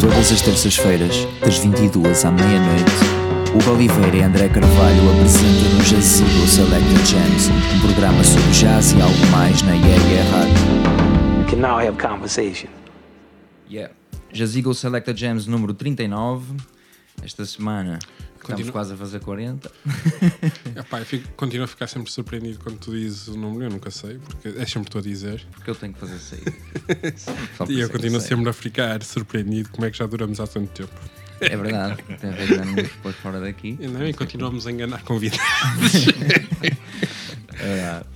Todas as terças-feiras, das 22 à meia-noite, Hugo Oliveira e André Carvalho apresentam no Jazigo Selected Jams, um programa sobre jazz e algo mais na Yeah Yeah Rádio. We can now have conversation. Yeah. Jazigo Selected Jams número 39. Esta semana estamos quase a fazer 40. Epá, eu fico- continuo a ficar sempre surpreendido quando tu dizes o número, eu nunca sei, porque é sempre tu a dizer. Porque eu tenho que fazer sair. E eu continuo sempre a ficar surpreendido como é que já duramos há tanto tempo. É verdade, tem a ver depois fora daqui. E, não, e continuamos a enganar convidados. É verdade.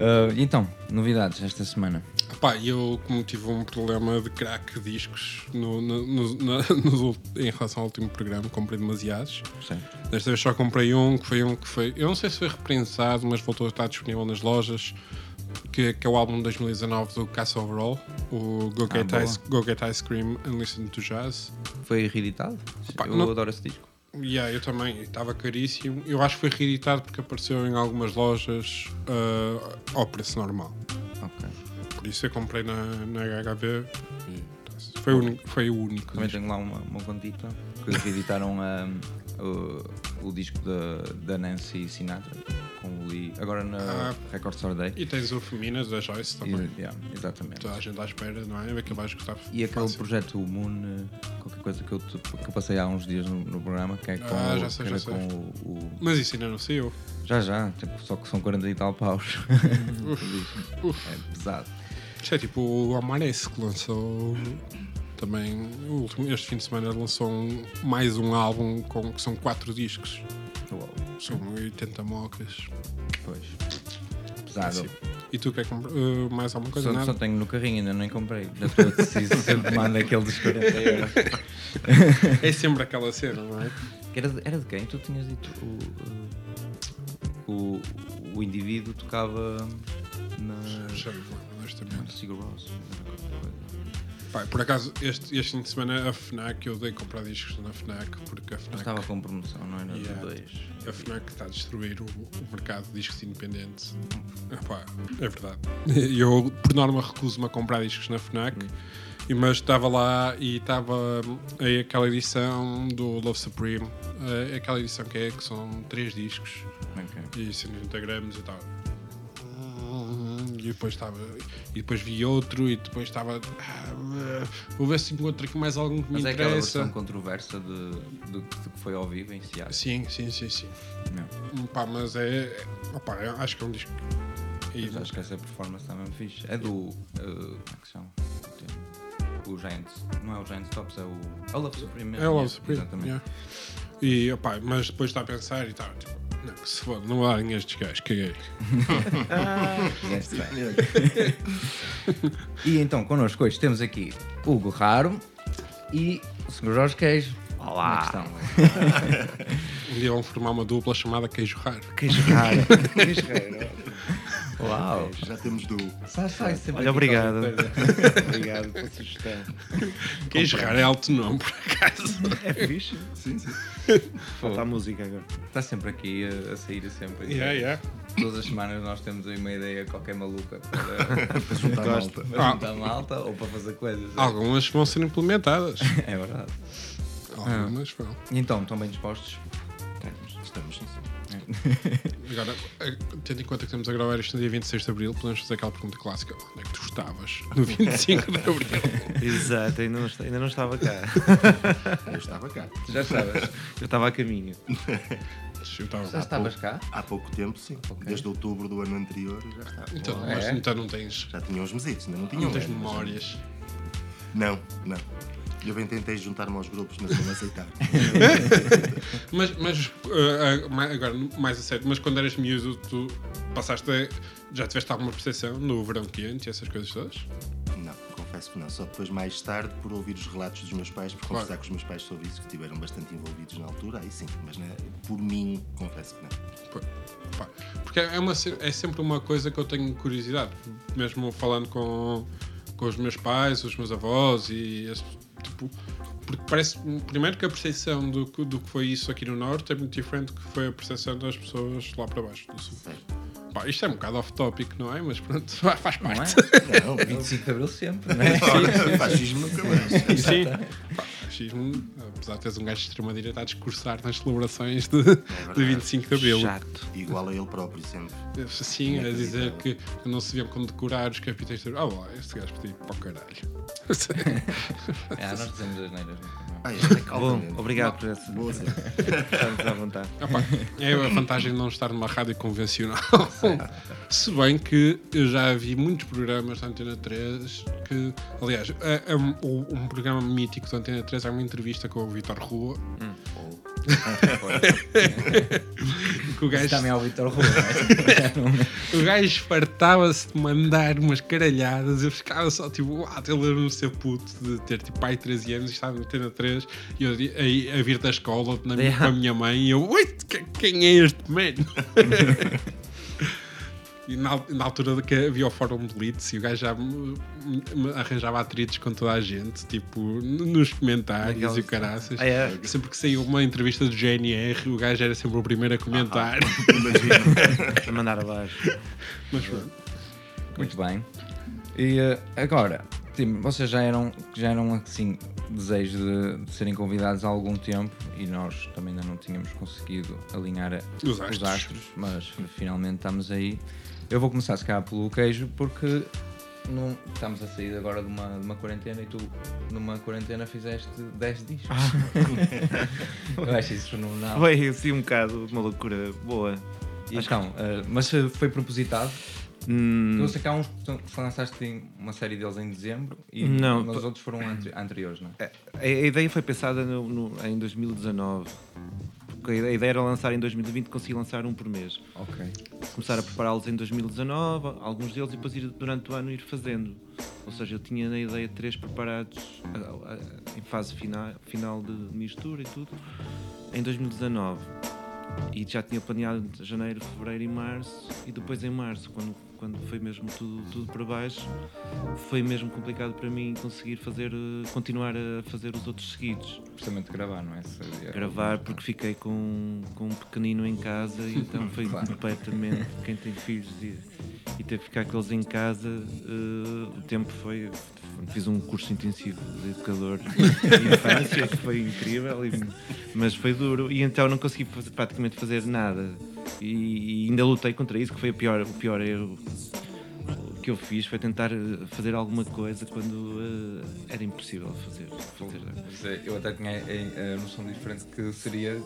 Ah, então, novidades esta semana. Epá, eu, como tive um problema de crack discos no, no- no- em relação ao último programa, comprei demasiados. Certo. Desta vez só comprei um, que foi um que foi. Eu não sei se foi reprensado, mas voltou a estar disponível nas lojas. Que, que é o álbum de 2019 do Cass Overall, o Go Get, boa. Ice, Go Get Ice Cream and Listen to Jazz. Foi reeditado? Pá, eu não- adoro esse disco. Yeah, eu também, estava caríssimo. Eu acho que foi reeditado porque apareceu em algumas lojas ah, ao preço normal. Ok. Isso eu comprei na, na HHV. e Foi o único. Foi o único Também disco. tenho lá uma, uma contita que reeditaram ah, o, o disco da, da Nancy Sinatra com o Lee, agora na Ah. Record Store Day. E tens o Feminas da Joyce também. E- yeah, exatamente. Toda a gente à espera, não é? Que vais gostar. E aquele fácil. projeto o Moon, qualquer coisa que eu, te- que eu passei há uns dias no, no programa, que é com, Ah, o- já sei, já sei. com o, o- Mas isso ainda não saiu. Já, já, tipo, só que são 40 e tal paus. Uf. é pesado. Isto é tipo o Amarece que lançou também último, este fim de semana lançou um- mais um álbum com que são quatro discos. Uau, São 80 mocas. pois. Pesado. Assim. E tu quer comprar uh, mais alguma coisa? Só, Nada? só tenho no carrinho, ainda nem comprei. Já estou deciso, sempre mando aquele dos 40 euros. É sempre aquela cena, não é? Era de, era de quem? Tu tinhas dito o, o, o indivíduo tocava na, Sigur. Pá, por acaso, este, este fim de semana a FNAC, eu dei comprar discos na FNAC, porque a FNAC, estava com promoção, não era? Yeah. De dois. a FNAC está a destruir o, o mercado de discos independentes. Ah, pá, é verdade. Eu, por norma, recuso-me a comprar discos na FNAC. E, Mas estava lá e estava aí aquela edição do Love Supreme, eh, aquela edição que é que são três discos Ok. e 180 gramas e tal. E depois estava. E depois vi outro e depois estava. ah, vou ver se encontro aqui mais algum que me Mas é aquela interessa. versão controversa de, de, de que foi ao vivo em Seattle. Sim, sim, sim, sim. Não. Pá, mas é. é- opá, eu acho que é um disco. E, Mas acho que essa performance está mesmo fixe. É do. eh, como é que se chama? O Giants. Não é o Giants Tops, é o. É o Love Supreme é o Love Supreme. Exatamente. yeah. E, opá, mas depois está a pensar e tal. Tipo, não, que se foda, não vou dar estes gajos, caguei. Bem. e então, connosco hoje temos aqui Hugo Raro e o Sr. Jorge Queijo. Olá! Como é que estão? Um dia vão formar uma dupla chamada Queijo Raro. Queijo Raro. Queijo Raro. Uau! Já temos do. Sai, sai, sempre Olha, obrigado. Obrigado pela sugestão. Queijo Raro é alto nome, por acaso. É fixe? Sim, sim. Falta a música agora. Está sempre aqui a, a sair sempre. Yeah, yeah. Todas as semanas nós temos aí uma ideia qualquer maluca para, Para juntar malta. para juntar malta ou para fazer coisas. é. Algumas vão ser implementadas. É verdade. Algumas vão. E então, estão bem dispostos? Estamos, sim. Agora, eh, tendo em conta que estamos a gravar isto no dia 26 de Abril, podemos fazer aquela pergunta clássica: onde é que tu estavas no 25 de Abril? Exato, ainda não, ainda não estava cá. Eu estava cá. Já estavas? Eu estava a caminho. Eu estava Já estavas cá? Há pouco tempo, sim. Ok. Desde outubro do ano anterior já estava. Então, É? mas então não tens, Já tinha uns mesitos, ainda não tinha não um tens memórias. Não, não. Eu bem tentei juntar-me aos grupos, mas não me aceitaram. Mas, mas ma- agora, mais a sério, mas quando eras miúdo, tu passaste a, Já tiveste alguma percepção no verão quente e essas coisas todas? Não, confesso que não. Só depois, mais tarde, por ouvir os relatos dos meus pais, por Claro. conversar com os meus pais sobre isso, que estiveram bastante envolvidos na altura, aí sim. Mas né, por mim, confesso que não. Pá, Porque é, uma, é sempre uma coisa que eu tenho curiosidade, mesmo falando com, com os meus pais, os meus avós e esse, tipo, porque parece primeiro que a percepção do, que- do que foi isso aqui no norte é muito diferente do que foi a percepção das pessoas lá para baixo do sul. Pá, isto é um bocado off-topic, não é? Mas pronto, faz Não é? parte. 25 de Abril sempre, não é? Fascismo nunca mais. Sim. Fascismo, apesar de teres um gajo de extrema-direita a discursar nas celebrações de, de 25 de Abril. Chato. Igual a ele próprio, sempre. Sim, a dizer que não se deviam condecorar os capitães de. Ah, lá, este gajo podia ir para o caralho. Ah, nós dizemos as neiras. Ah, é Bom, obrigado por essa. Boa. Estamos à vontade. Pá, é a vantagem de não estar numa rádio convencional. Se bem que eu já vi muitos programas da Antena 3 que, aliás, é, é um, um programa mítico da Antena 3 é uma entrevista com o Vitor Rua. que o gajo, Também é o Vitor Rua, é? o gajo fartava-se de mandar umas caralhadas. Eu ficava só tipo, uau, eu lembro-me de ser puto, de ter tipo pai 13 anos e estar na Antena 3 e eu a, a vir da escola na Yeah. com a minha mãe e eu, ui, que- quem é este man? E na, na altura de que havia o fórum de Leeds e o gajo já me, me arranjava atritos com toda a gente, tipo, nos comentários Naquelas- e o caraças. Ah, é? Sempre que saiu uma entrevista do GNR, o gajo era sempre o primeiro a comentar. Imagina. Para mandar abaixo. Mas pronto. Muito bem. E eh, agora, Tim, vocês já eram, já eram assim, desejos de, de serem convidados há algum tempo e nós também ainda não tínhamos conseguido alinhar a- Os astros. mas finalmente estamos aí. Eu vou começar se calhar pelo queijo porque não, estamos a sair agora de uma, de uma quarentena e tu numa quarentena fizeste 10 discos. Eu acho isso fenomenal. Foi assim um bocado uma loucura boa. Então, eh, mas eh, foi propositado? Hum, sei que há uns que tu- que lançaste uma série deles em dezembro e Não, os outros foram anteri- anteriores, não é? a, a ideia foi pensada no- no- em 2019. Porque a ideia- era lançar em 2020 consegui lançar um por mês. Ok. Começar a prepará-los em 2019, alguns deles, e depois ir durante o ano ir fazendo. Ou seja, eu tinha na ideia três preparados a- a- em fase final, final de mistura e tudo, em 2019. E já tinha planeado janeiro, fevereiro e março, e depois em março, quando, quando foi mesmo tudo, tudo para baixo, foi mesmo complicado para mim conseguir fazer, eh, continuar a fazer os outros seguidos. Precisamente gravar, não é? Seria- Gravar porque fiquei com, com um pequenino em casa e então foi Claro. completamente quem tem filhos e, e ter que ficar com eles em casa eh, o tempo foi fiz um curso intensivo de educador de infância que foi incrível e- mas foi duro e então não consegui fazer- praticamente fazer nada e, e ainda lutei contra isso que foi a pior, o pior erro que eu fiz foi tentar eh, fazer alguma coisa quando eh, era impossível fazer, fazer Sei, Eu até tinha a, a noção diferente que seria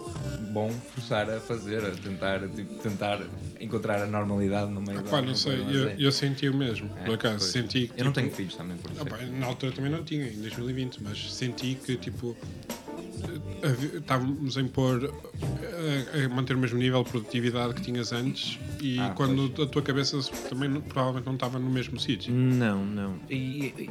bom forçar a fazer, a tentar, tipo, tentar encontrar a normalidade no meio da Pá, não sei, eu, eu senti o mesmo, É, por acaso. pois. Senti que, Eu não tipo, tenho filhos também, por isso. Ah, pá, na altura também não tinha, em 2020, mas senti que tipo eh, estávamos a impor eh, a, manter o mesmo nível de produtividade que tinhas antes e Ah, quando a tua cabeça também não- provavelmente não estava no mesmo sítio. Não, não. E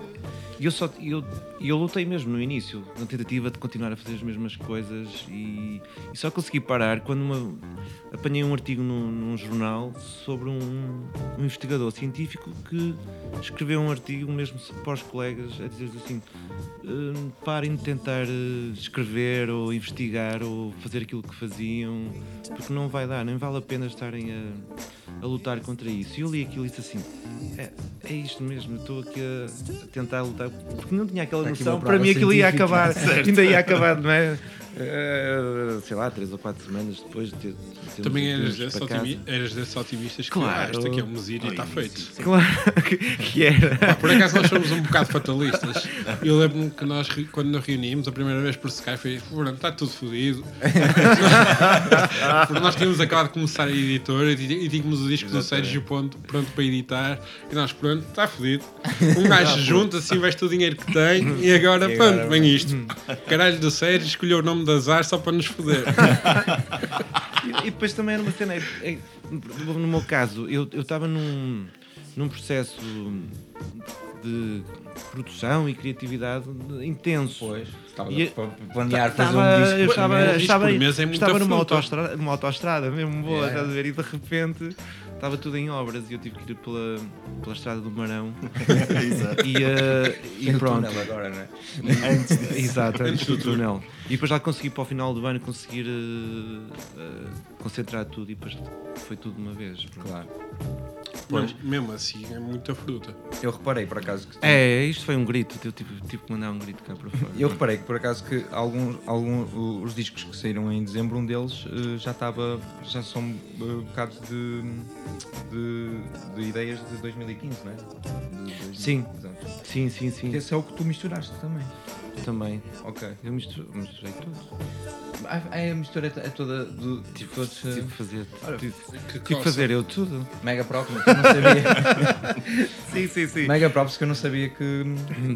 eu só eu, eu lutei mesmo no início, na tentativa de continuar a fazer as mesmas coisas e, e só consegui parar quando uma- apanhei um artigo num, num jornal sobre um, um investigador científico que escreveu um artigo mesmo para os colegas a dizer assim "Hum, parem de tentar eh, escrever ou investigar ou fazer aquilo que faziam porque não vai dar, nem vale a pena estarem a, a lutar contra isso. E eu li aquilo e disse assim: é, é isto mesmo, estou aqui a, tentar lutar, porque não tinha aquela noção, para mim aquilo ia acabar, ainda ia acabar, não é? Eh, sei lá, três ou quatro semanas depois de ter. de Também eras desses, otimi- eras desses otimistas que Claro. ah, isto aqui é um mesírio e está feito. sim. Claro que- era. Pá, por acaso nós somos um bocado fatalistas. Eu lembro-me que nós, quando nos reunimos, a primeira vez por Skype, foi "Pronto, está tudo fodido. Porque nós tínhamos acabado de começar a editora e, e tínhamos o disco do Sérgio pronto, pronto para editar. E nós, pronto, está fodido. Um gajo junta, assim, veste o dinheiro que tem e agora, pronto, vem isto. Caralho do Sérgio escolheu o nome de azar só para nos foder. E, e depois também era uma cena. é- é- no meu caso, eu eu estava num, num processo de produção e criatividade intenso. Pois, estava E- a planear fazer Estava- um disco. eu estava, mês. disco estava, é muita estava numa, autoestrada, numa autoestrada mesmo boa, É. estás a ver? E de repente estava tudo em obras e eu tive que ir pela, pela estrada do Marão Exato. e, eh, e pronto. túnel agora, não é? Antes disso. Exato, antes do túnel. E depois lá consegui para o final do ano conseguir eh, eh, concentrar tudo e depois foi tudo de uma vez. pronto. Claro. Mesmo, mesmo assim, é muita fruta. Eu reparei por acaso que. É, isto foi um grito, eu tive, tive que mandar um grito cá para fora. Eu reparei que por acaso que alguns, alguns os discos que saíram em dezembro, um deles eh, já estava, já são eh, bocados de, de, de ideias de 2015, não é? De- de- Sim. Exato. Sim, sim, sim, Esse é o que tu misturaste também. também. Ok. Eu misturo- misturei tudo. Ah, A, mistura é toda do tipo todos. eh, Tive que fazer, tive, Que tive fazer eu tudo. Mega props, que eu não sabia. Sim, sim, sim. Mega props que eu não sabia que,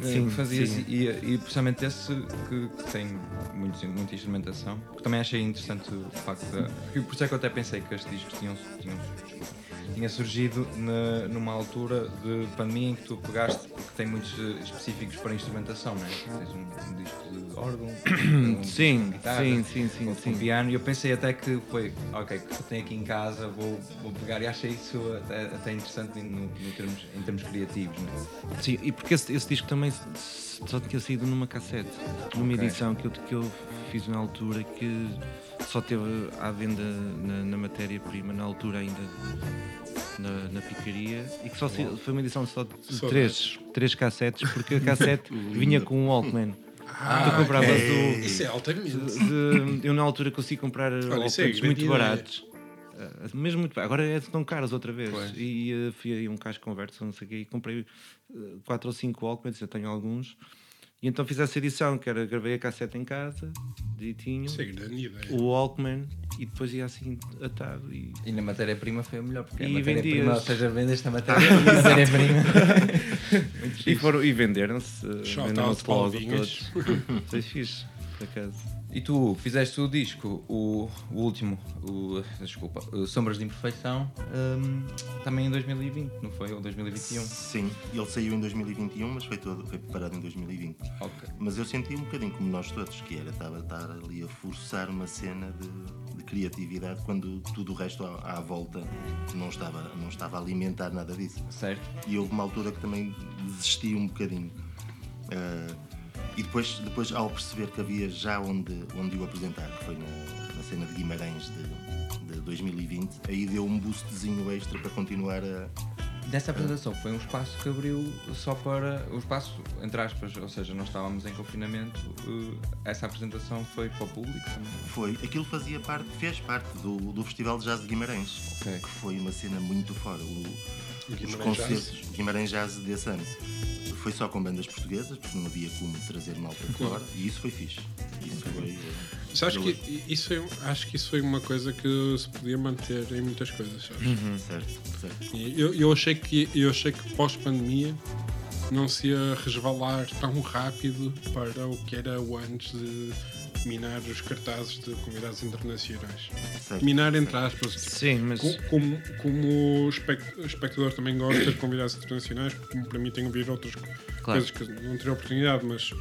que Sim, fazias sim. e, e precisamente esse que, que tem muito, muita instrumentação. Que também achei interessante o facto de. que Por isso é que eu até pensei que estes discos tinham, tinham tinha surgido na- numa altura de pandemia em que tu pegaste, porque tem muitos eh, específicos para instrumentação, não é? Tens um, um disco de órgão, um disco Sim, com guitarra, sim, sim, sim, outro sim. piano, e eu pensei até que foi, ok, que tenho aqui em casa, vou, vou pegar, e achei isso até, até interessante no, no termos, em termos criativos, não é? Sim, e porque esse, esse disco também só tinha saído numa cassete, numa Ok. edição que eu, que eu fiz na altura que só teve à venda na, na matéria-prima, na altura ainda na, na picaria, e que só se- foi uma edição só de Só três, três cassetes, porque a cassete vinha com um Walkman. Ah, tu compravas ok. o- Isso é altamente. De- de- eu na altura consegui comprar é Walkmans grande muito baratos. Ah, mesmo muito. Agora é tão caros outra vez. Pois. E eh, fui a um caixa de conversa, não sei o quê, e comprei eh, quatro ou cinco Walkmans, eu tenho alguns. E então fiz essa edição, que era gravei a cassete em casa, direitinho, Isso é grande ideia. o Walkman, e depois ia assim atado. E... E na matéria-prima foi a melhor, porque a E matéria-prima, vendias. ou seja, vendeste a matéria- matéria-prima. E, foram, e venderam-se. Shout Venderam-se out logo todos. Foi fixe, por acaso. E tu fizeste o disco, o, o último, o, desculpa, o Sombras de Imperfeição, hum, também em 2020, não foi? Ou 2021? Sim, ele saiu em 2021, mas foi, todo, foi preparado em 2020. Ok. Mas eu senti um bocadinho como nós todos, que era estava a estar ali a forçar uma cena de, de criatividade quando tudo o resto à, à volta não estava, não estava a alimentar nada disso. Certo? E houve uma altura que também desisti um bocadinho. Ah, e depois, depois, ao perceber que havia já onde, onde o apresentar, que foi na, na cena de Guimarães de, de 2020, aí deu um boostzinho extra para continuar a, Nessa apresentação foi um espaço que abriu só para. O espaço, entre aspas, ou seja, nós estávamos em confinamento, eh, essa apresentação foi para o público também. Foi, aquilo fazia parte, fez parte do, do Festival de Jazz de Guimarães, Ok. que foi uma cena muito fora. O, os Guimarães concertos Guimarães Jazz desse ano foi só com bandas portuguesas, porque não havia como trazer malta de fora, e isso foi fixe. Isso foi. eh, Mas acho que isso foi, acho que isso foi uma coisa que se podia manter em muitas coisas. sabes? Certo, certo. Eu, eu achei que eu achei que pós-pandemia não se ia resvalar tão rápido para o que era o antes de minar os cartazes de convidados internacionais. certo. Minar entre aspas. Sim, mas. Co- Como, como espectador também gosta de convidados internacionais, porque me permitem ouvir outras Claro. coisas que não teriam oportunidade, mas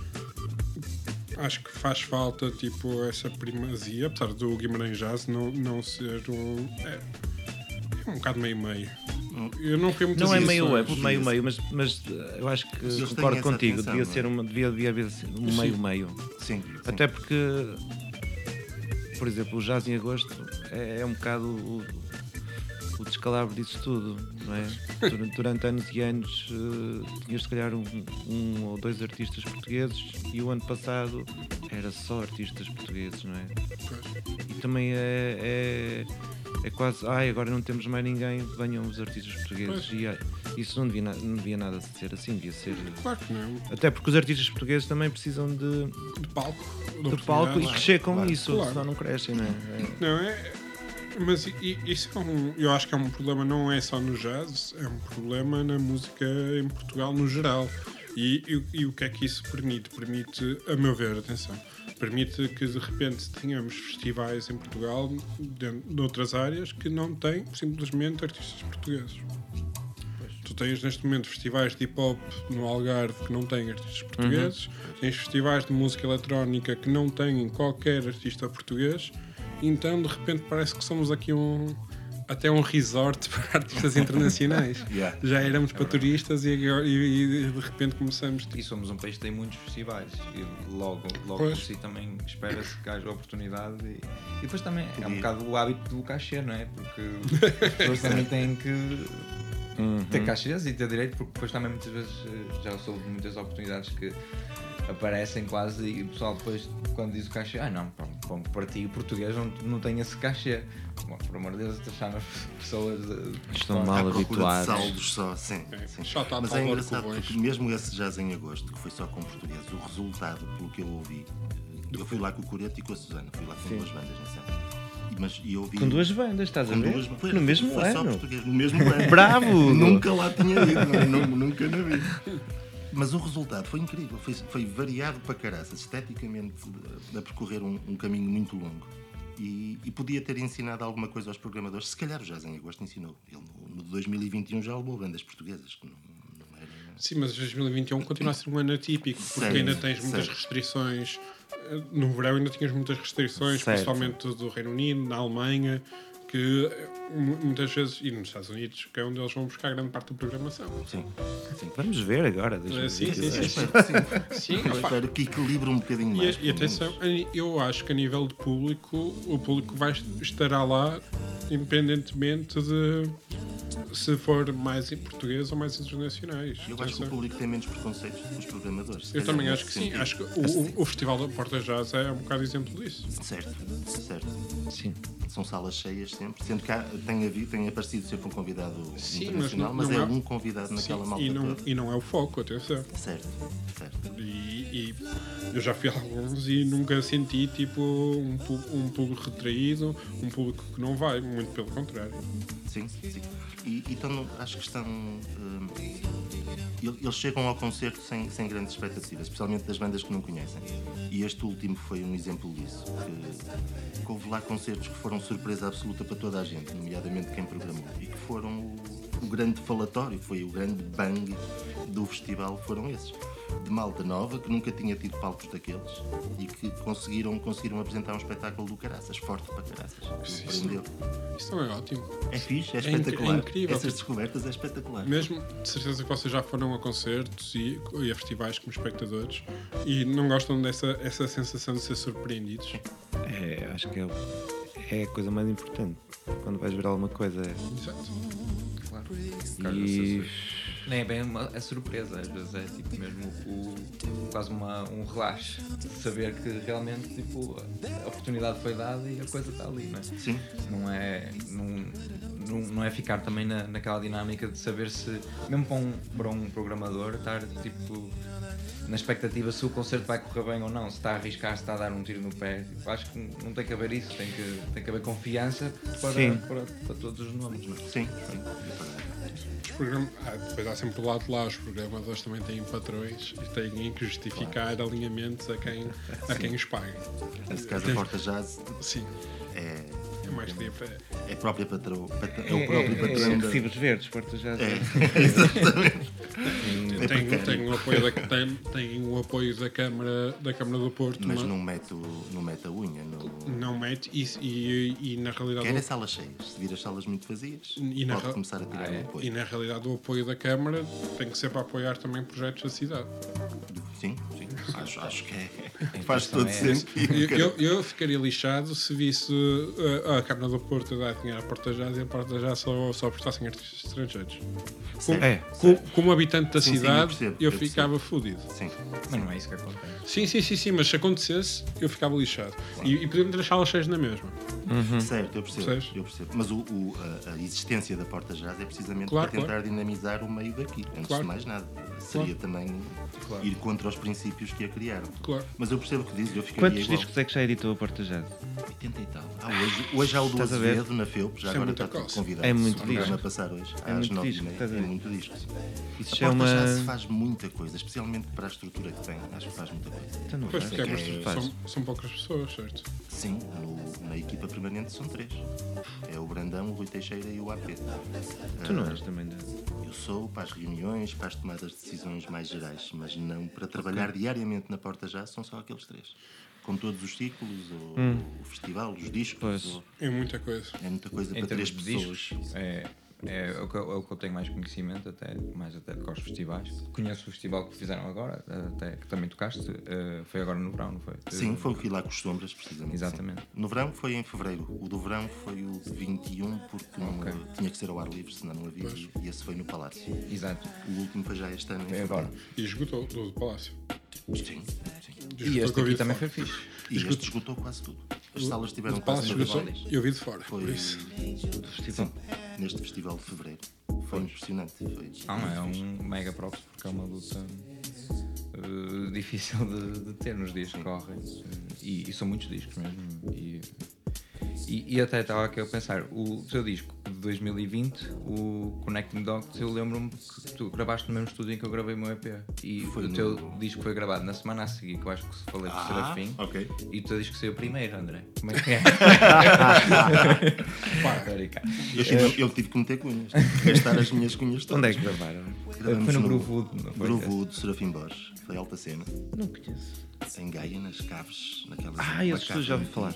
acho que faz falta tipo essa primazia, apesar do Guimarães Jazz não, não ser um. É, é um bocado meio-meio. Eu não fui muitas Não é meio, é, edições. meio, meio, mas, mas eh, eu acho que Eles concordo contigo. atenção, devia é? ser uma, devia, devia haver um Sim. meio, meio. Sim, sim. Até porque, por exemplo, o jazz em agosto é, é um bocado o, o descalabro disso tudo, não é? Durante, durante anos e anos eh, tinhas se calhar um, um ou dois artistas portugueses e o ano passado era só artistas portugueses, não é? E também é, é, é quase, ai, agora não temos mais ninguém, venham os artistas portugueses. Pois. E ah, isso não devia, não devia nada ser assim, devia ser. Claro que não. Até porque os artistas portugueses também precisam de, De palco. de palco e crescer com claro, isso, claro. senão não crescem, não é? É- Não, é. Mas isso é um. Eu acho que é um problema, não é só no jazz, é um problema na música em Portugal no geral. E, e- e o que é que isso permite? Permite, a meu ver, atenção, permite que de repente tenhamos festivais em Portugal, dentro de outras áreas, que não têm simplesmente artistas portugueses. Tu tens neste momento festivais de hip hop no Algarve que não têm artistas portugueses, tens festivais de música eletrónica que não têm qualquer artista português, então de repente parece que somos aqui um, até um resort para artistas internacionais. Yeah. Já éramos para turistas e, agora- e- e de repente começamos. E somos um país que tem muitos festivais e logo, logo Pois. por si também espera-se que haja oportunidade e, e depois também é um bocado o hábito do cachê, não é? Porque as pessoas também têm que ter cachês e ter direito, porque depois também muitas vezes eh, já soube de muitas oportunidades que aparecem quase e o pessoal depois quando diz o cachê, ah não, pá, bom, para ti o português não, não tem esse cachê. Bom, por amor de Deus, as pessoas eh, Estão mal habituados. saldos só, sim. É, sim. só a Mas é engraçado porque mesmo esse jazz em agosto, que foi só com português, o resultado, pelo que eu ouvi, eu fui lá com o Coreto e com a Susana, fui lá com duas bandas nesse ano. E, mas, e ouvi, Com duas bandas, estás a com ver? duas- foi- no mesmo foi só ano. português, no mesmo ano. Bravo! Nunca lá tinha ido, não? Nu- nunca na vida. Mas o resultado foi incrível, foi, foi variado para caraças, esteticamente a percorrer um, um caminho muito longo. E, e podia ter ensinado alguma coisa aos programadores. Se calhar o Jazz em Agosto ensinou. Ele no, no 2021 já levou bandas portuguesas, que não, não era. Sim, mas 2021 continua a ser um ano atípico, porque ainda tens muitas restrições. Eh, No verão ainda tinhas muitas restrições, Certo. principalmente do Reino Unido, na Alemanha, que eh, mu- muitas vezes, e nos Estados Unidos, que é onde eles vão buscar grande parte da programação. Sim, sim. Vamos ver agora. Eh, Sim, sim, 2022. sim. Sim. Sim, Eu opa, espero que equilibre um bocadinho E, mais. e atenção, menos. eu acho que a nível de público, o público vai, estará lá independentemente de se for mais em português ou mais internacionais. Eu acho que o público tem menos preconceitos que os programadores. Eu também acho que sim. sentido. Acho que o, o- o Festival da Porta Jazz é um bocado exemplo disso. Certo, certo. Sim. São salas cheias sempre, sendo que há, tem, havido, tem aparecido sempre um convidado Sim, internacional, mas mas, não- é não é- um convidado naquela Sim, malta e, não, toda. e não é o foco, atenção. Certo, certo. E, e eu já fui a alguns e nunca senti tipo um, um público retraído, um público que não vai, muito pelo contrário. Sim, sim. E, e estão, acho que estão. hum, eles chegam ao concerto sem, sem grandes expectativas, especialmente das bandas que não conhecem. E este último foi um exemplo disso. Que, que houve lá concertos que foram surpresa absoluta para toda a gente, nomeadamente quem programou. E que foram o, o grande falatório, foi o grande bang do festival, foram esses. De malta nova, que nunca tinha tido palcos daqueles e que conseguiram, conseguiram apresentar um espetáculo do caraças, forte para caraças. Isso não é ótimo. É fixe, é É inc- é espetacular. incrível, Essas tipo- descobertas é espetacular. Mesmo de certeza que vocês já foram a concertos e, e a festivais como espectadores e não gostam dessa essa sensação de ser surpreendidos. É, acho que é, é a coisa mais importante. Quando vais ver alguma coisa. Exato. Claro. E. Nem é bem uma é surpresa, às vezes é tipo mesmo o, quase uma, um relaxe de saber que realmente tipo, a oportunidade foi dada e a coisa está ali, não é? Sim, Não é, não, não, é ficar também na, naquela dinâmica de saber se, mesmo para um, para um programador, estar tipo na expectativa se o concerto vai correr bem ou não, se está a arriscar, se está a dar um tiro no pé. Tipo, acho que não tem que haver isso, tem que, tem que haver confiança para, para, para todos os nomes. Não é? sim, sim. Os ah, depois há sempre do lado de lá, os programadores também têm patrões e têm que justificar alinhamentos a quem, a quem os paga. Nesse caso, a Porta Jazz Sim, é, é mais que é própria patrão, patr- é o próprio patrão É, da... recibos verdes, portas já. É, exatamente. É tem, o apoio da, tem, tem o apoio da Câmara, da Câmara do Porto, Mas mas não mete, o- não mete a unha. No... não mete e, e, e na realidade Quer é salas cheias. Se vir as salas muito vazias, E na pode ra- começar a tirar Ah, o é? apoio. E na realidade o apoio da Câmara tem que ser para apoiar também projetos da cidade. Sim, sim. Acho, acho que é, faz todo é sentido. Eu, eu, eu ficaria lixado se visse uh, a Câmara do Porto dar dinheiro à Porta Jazz e a Porta Jazz só, só prestassem artistas estrangeiros. Certo, É. Co- Como, habitante da Sim, sim, eu cidade, percebo, eu ficava fodido. Sim. Mas não é isso que acontece. Sim, sim, sim, sim, mas se acontecesse, eu ficava lixado. E, e podíamos deixá-las cheias na mesma. Certo, eu percebo, Percebes? eu percebo. Mas o, o- a, a existência da Porta Jazz é precisamente Claro, para tentar dinamizar o meio daqui, antes Claro. de mais nada. Seria também ir contra os princípios que a criaram. Claro. Mas eu percebo o que diz, eu ficaria Quantos igual. discos é que já editou a Porta já? 80 e tal. Ah, hoje, hoje há o do? Azevedo na FEUP, já Isso é agora muita está tudo convidado. É muito o programa disco. passar hoje, É às muito 9 disco, é muito disco. Isso A é uma. já se faz muita coisa, especialmente para a estrutura que tem. Acho que faz muita coisa. Então não Pois, faz. porque é são, são poucas pessoas, certo? Sim, no- na equipa permanente são três. É o Brandão, o Rui Teixeira e o AP. Tu não Ah, és também da. Eu sou para as reuniões, para as tomadas de decisões mais gerais, mas não para trabalhar diariamente na porta já, são só aqueles três. com todos os ciclos, ou o festival, os discos. Ou- É muita coisa. é muita coisa Em para três pessoas. discos, é, é, o que, eu- é o que eu tenho mais conhecimento, até, mais até com os festivais. Conheço o festival que fizeram agora, até que também tocaste, eh, foi agora no verão, não foi? Sim, foi o que lá com os sombras, precisamente. Exatamente. sim. No verão foi em fevereiro. O do verão foi o de 21, porque não- Ok. tinha que ser ao ar livre, senão não havia. E, e esse foi no Palácio. Exato. O último foi já este ano. em Foi agora. E esgotou do Palácio. Sim, sim. E este aqui também foi fixe. E este esgotou quase tudo. As salas tiveram quase cheias. Eu vi de fora, Foi por isso. sim, neste festival de fevereiro. Foi impressionante. Foi. Não, é um mega props porque é uma luta eh, difícil de, de ter nos dias que correm. E, e são muitos discos mesmo. E, e, e até estava aqui a pensar, o teu disco 2020, o Connecting Dots, eu lembro-me que tu gravaste no mesmo estúdio em que eu gravei o meu EP. E Foi o no- teu disco foi gravado na semana a seguir, que eu acho que se falei com o Ah, Serafim. ok. E o teu disco saiu primeiro, André. Como é que é? Pá. Eu, tive, eu tive que meter cunhas. Gastar as minhas cunhas todas. Onde é que gravaram? Gravamos Foi no Groove Wood, não foi? Groove Wood, Serafim Borges. Foi alta cena. Não conheço. Em Gaia, nas caves. Naquelas Ah, esse já ouvi falar.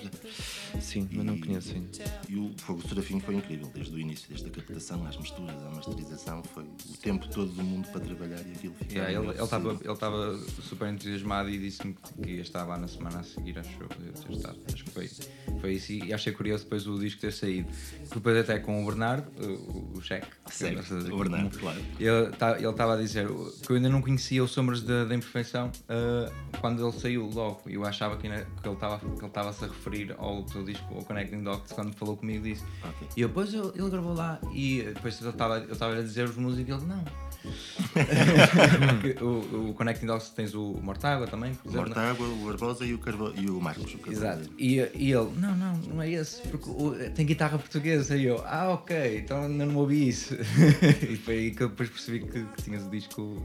Sim, mas não conheço ainda. E o Fogo Serafim foi incrível, desde o início, desde a captação às misturas, à masterização, foi o tempo todo do mundo para trabalhar e aquilo ficava. Yeah, ele estava ele super entusiasmado e disse-me que que ia estar lá na semana a seguir, acho ter estado. Acho que foi, foi isso. E achei curioso depois o disco ter saído. Depois, até com o Bernardo, o, o cheque, Certo, o Bernardo, claro. Ele tá- estava a dizer que eu ainda não conhecia o Sombras da, da Imperfeição ah, quando ele saiu logo. Eu achava que, ainda- que ele ele estava-se a referir ao teu disco, ao Connecting Dots, quando falou comigo disse. Ok. E eu, depois ele, ele gravou lá e depois eu estava eu estava a dizer os músicos e ele não. O, o Connecting Dots tens o Mortágua também. O exemplo, Mortágua, o Barbosa e o, Carvo... e o Marcos. O. Exato. E, e ele, não, não, não é esse, porque o- tem guitarra portuguesa. E eu, ah, ok, então ainda não ouvi isso. e foi aí que eu depois percebi que, que tinhas o disco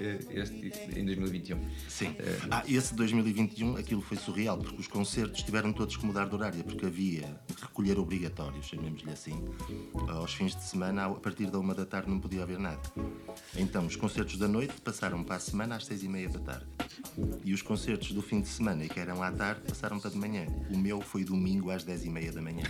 eh, este, em 2021. Sim. É. Ah, esse 2021, aquilo foi surreal, porque os concertos tiveram todos que mudar de horário, porque havia recolher obrigatório, chamemos-lhe assim, aos fins de semana, a partir da uma da tarde não podia haver nada. Então, os concertos da noite passaram para a semana às seis e meia da tarde. E os concertos do fim de semana, que eram à tarde, passaram para de manhã. O meu foi domingo às dez e meia da manhã.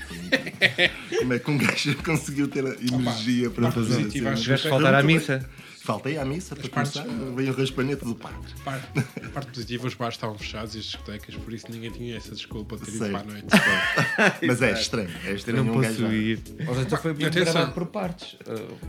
Como é que um gajo conseguiu ter a energia para parte fazer positiva, assim? Tiveste faltar à missa. Faltei à missa para partes- começar, veio o raspanete do padre. A parte, a parte positiva, os bares estavam fechados e as discotecas, por isso ninguém tinha essa desculpa de ter ido para a noite. Mas é estranho, é estranho não um posso ir. Ou seja, então foi gravado por partes.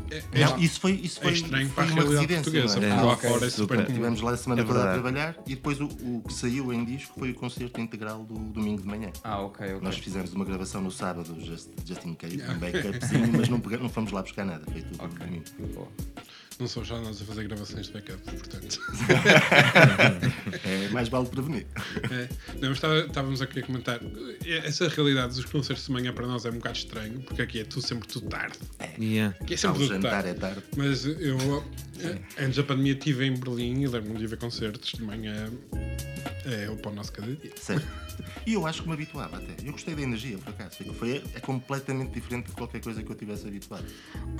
É, é- Não, isso foi, isso é foi, estranho foi para a uma realidade residência. portuguesa, não é? porque Ah, lá fora é super. super comum. Estivemos lá a semana É toda a trabalhar e depois o, o que saiu em disco foi o concerto integral do domingo de manhã. ah, ok, ok. Nós fizemos uma gravação no sábado, just, just in case, um backupzinho, mas não, pega- não fomos lá buscar nada, foi tudo Ok. domingo. Não sou já nós a fazer gravações de backup, portanto. É, mais vale prevenir. É, não, mas estávamos aqui a comentar. é, Essa realidade dos concertos de manhã para nós é um bocado estranho, porque aqui é tudo sempre tudo tarde. Yeah. Aqui é sempre o tudo tarde. é tarde. Mas eu, eh, antes da pandemia, estive em Berlim e lembro-me de ver concertos de manhã. É o pão nosso cada dia. Certo. E eu acho que me habituava até. Eu gostei da energia, por acaso. Foi, foi- é completamente diferente de qualquer coisa que eu tivesse habituado.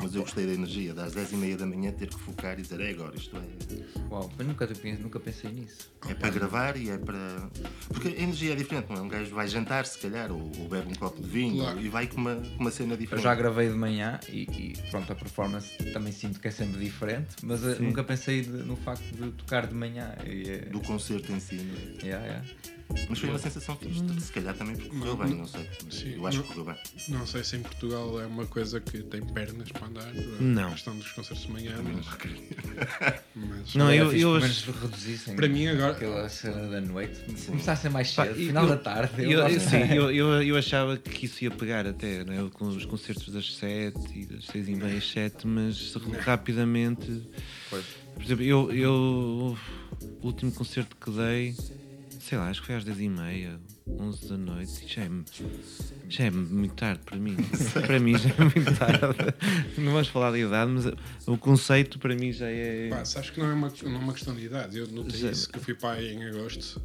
Mas eu gostei da energia, das 10 e meia da manhã ter que focar e dizer é agora, isto é, Uau, mas nunca, nunca pensei nisso. é para gravar e é para. Porque a energia é diferente, não é? Um gajo vai jantar, se calhar, ou, ou bebe um copo de vinho Claro. e vai com uma, com uma cena Eu diferente. já gravei de manhã e, e pronto, a performance também sinto que é sempre diferente, mas uh, nunca pensei de- no facto de tocar de manhã. E, é- Do concerto em si. não é? yeah, yeah. Mas foi uma sensação fixe. Se calhar também porque correu bem, não sei. Sim, eu acho não- que correu bem. Não sei se em Portugal é uma coisa que tem pernas para andar. Não. A questão dos concertos de manhã, mas. mas Não, eu, fixe, eu pelo acho. reduzissem Para mim agora- aquela cena da noite. Ser mais cedo, Pá, final eu- da tarde. Eu, eu, sim, eu, eu, eu achava que isso ia pegar até, né? com os concertos das 7 e das 6 e meia, 7, mas rapidamente. Pois. Por exemplo, eu, eu. O último concerto que dei, sei lá, acho que foi às 10 e meia, 11 da noite, já é, já é muito tarde para mim. para mim já é muito tarde. Não vamos falar da idade, mas o conceito para mim já é. Pá, sabes que não é, uma, não é uma questão de idade. Eu notei Já- isso que eu fui pai em agosto.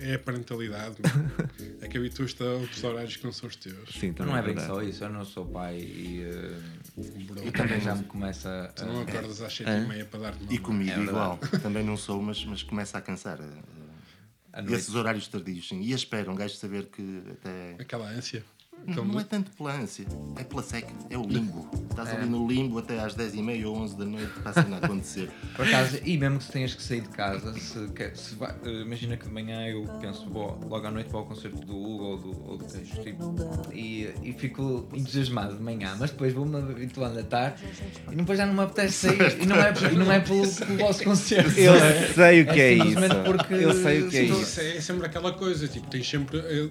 É a parentalidade. é que habituas-te a outros horários que não são os teus. Sim, também Não é bem verdade. só isso, eu não sou pai e, uh, e também já me começa tu não a. acordas às 7 É? e meia para dar de E comigo É igual. Também não sou, mas, mas começa a cansar. Esses horários tardios, sim. E espera um gajo saber que até. Aquela ânsia. Não, Aquele- não é tanto pela ânsia, é pela seca, é o limbo. Estás ali no limbo até às 10h30 ou 11 da noite, está assim a acontecer. Por acaso, e mesmo que se tenhas que sair de casa, se, quer- se vai- eh, imagina que de manhã eu penso, vou, logo à noite vou ao concerto do Hugo ou do, ou do Queijo, tipo, e, e fico entusiasmado de manhã, mas depois vou-me habituando a tarde e depois já não me apetece sair. E não é, e não é pelo, pelo vosso concerto. Eu é? sei o que é, É isso. porque- Eu sei o que é isso. Isso é, é sempre aquela coisa, tipo, tens sempre. É,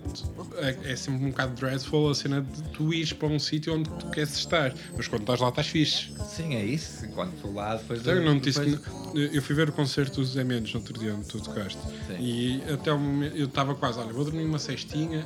é- é sempre um bocado dreadful a cena de tu ires para um sítio onde tu queres estar, mas quando estás lá estás fixe. Sim, é isso. Enquanto estou lá, depois. Então, eu não disse depois- que- Eu fui ver o concerto dos Zé Mendes no outro dia onde tu tocaste. Sim. E até o momento eu estava quase, olha, vou dormir uma cestinha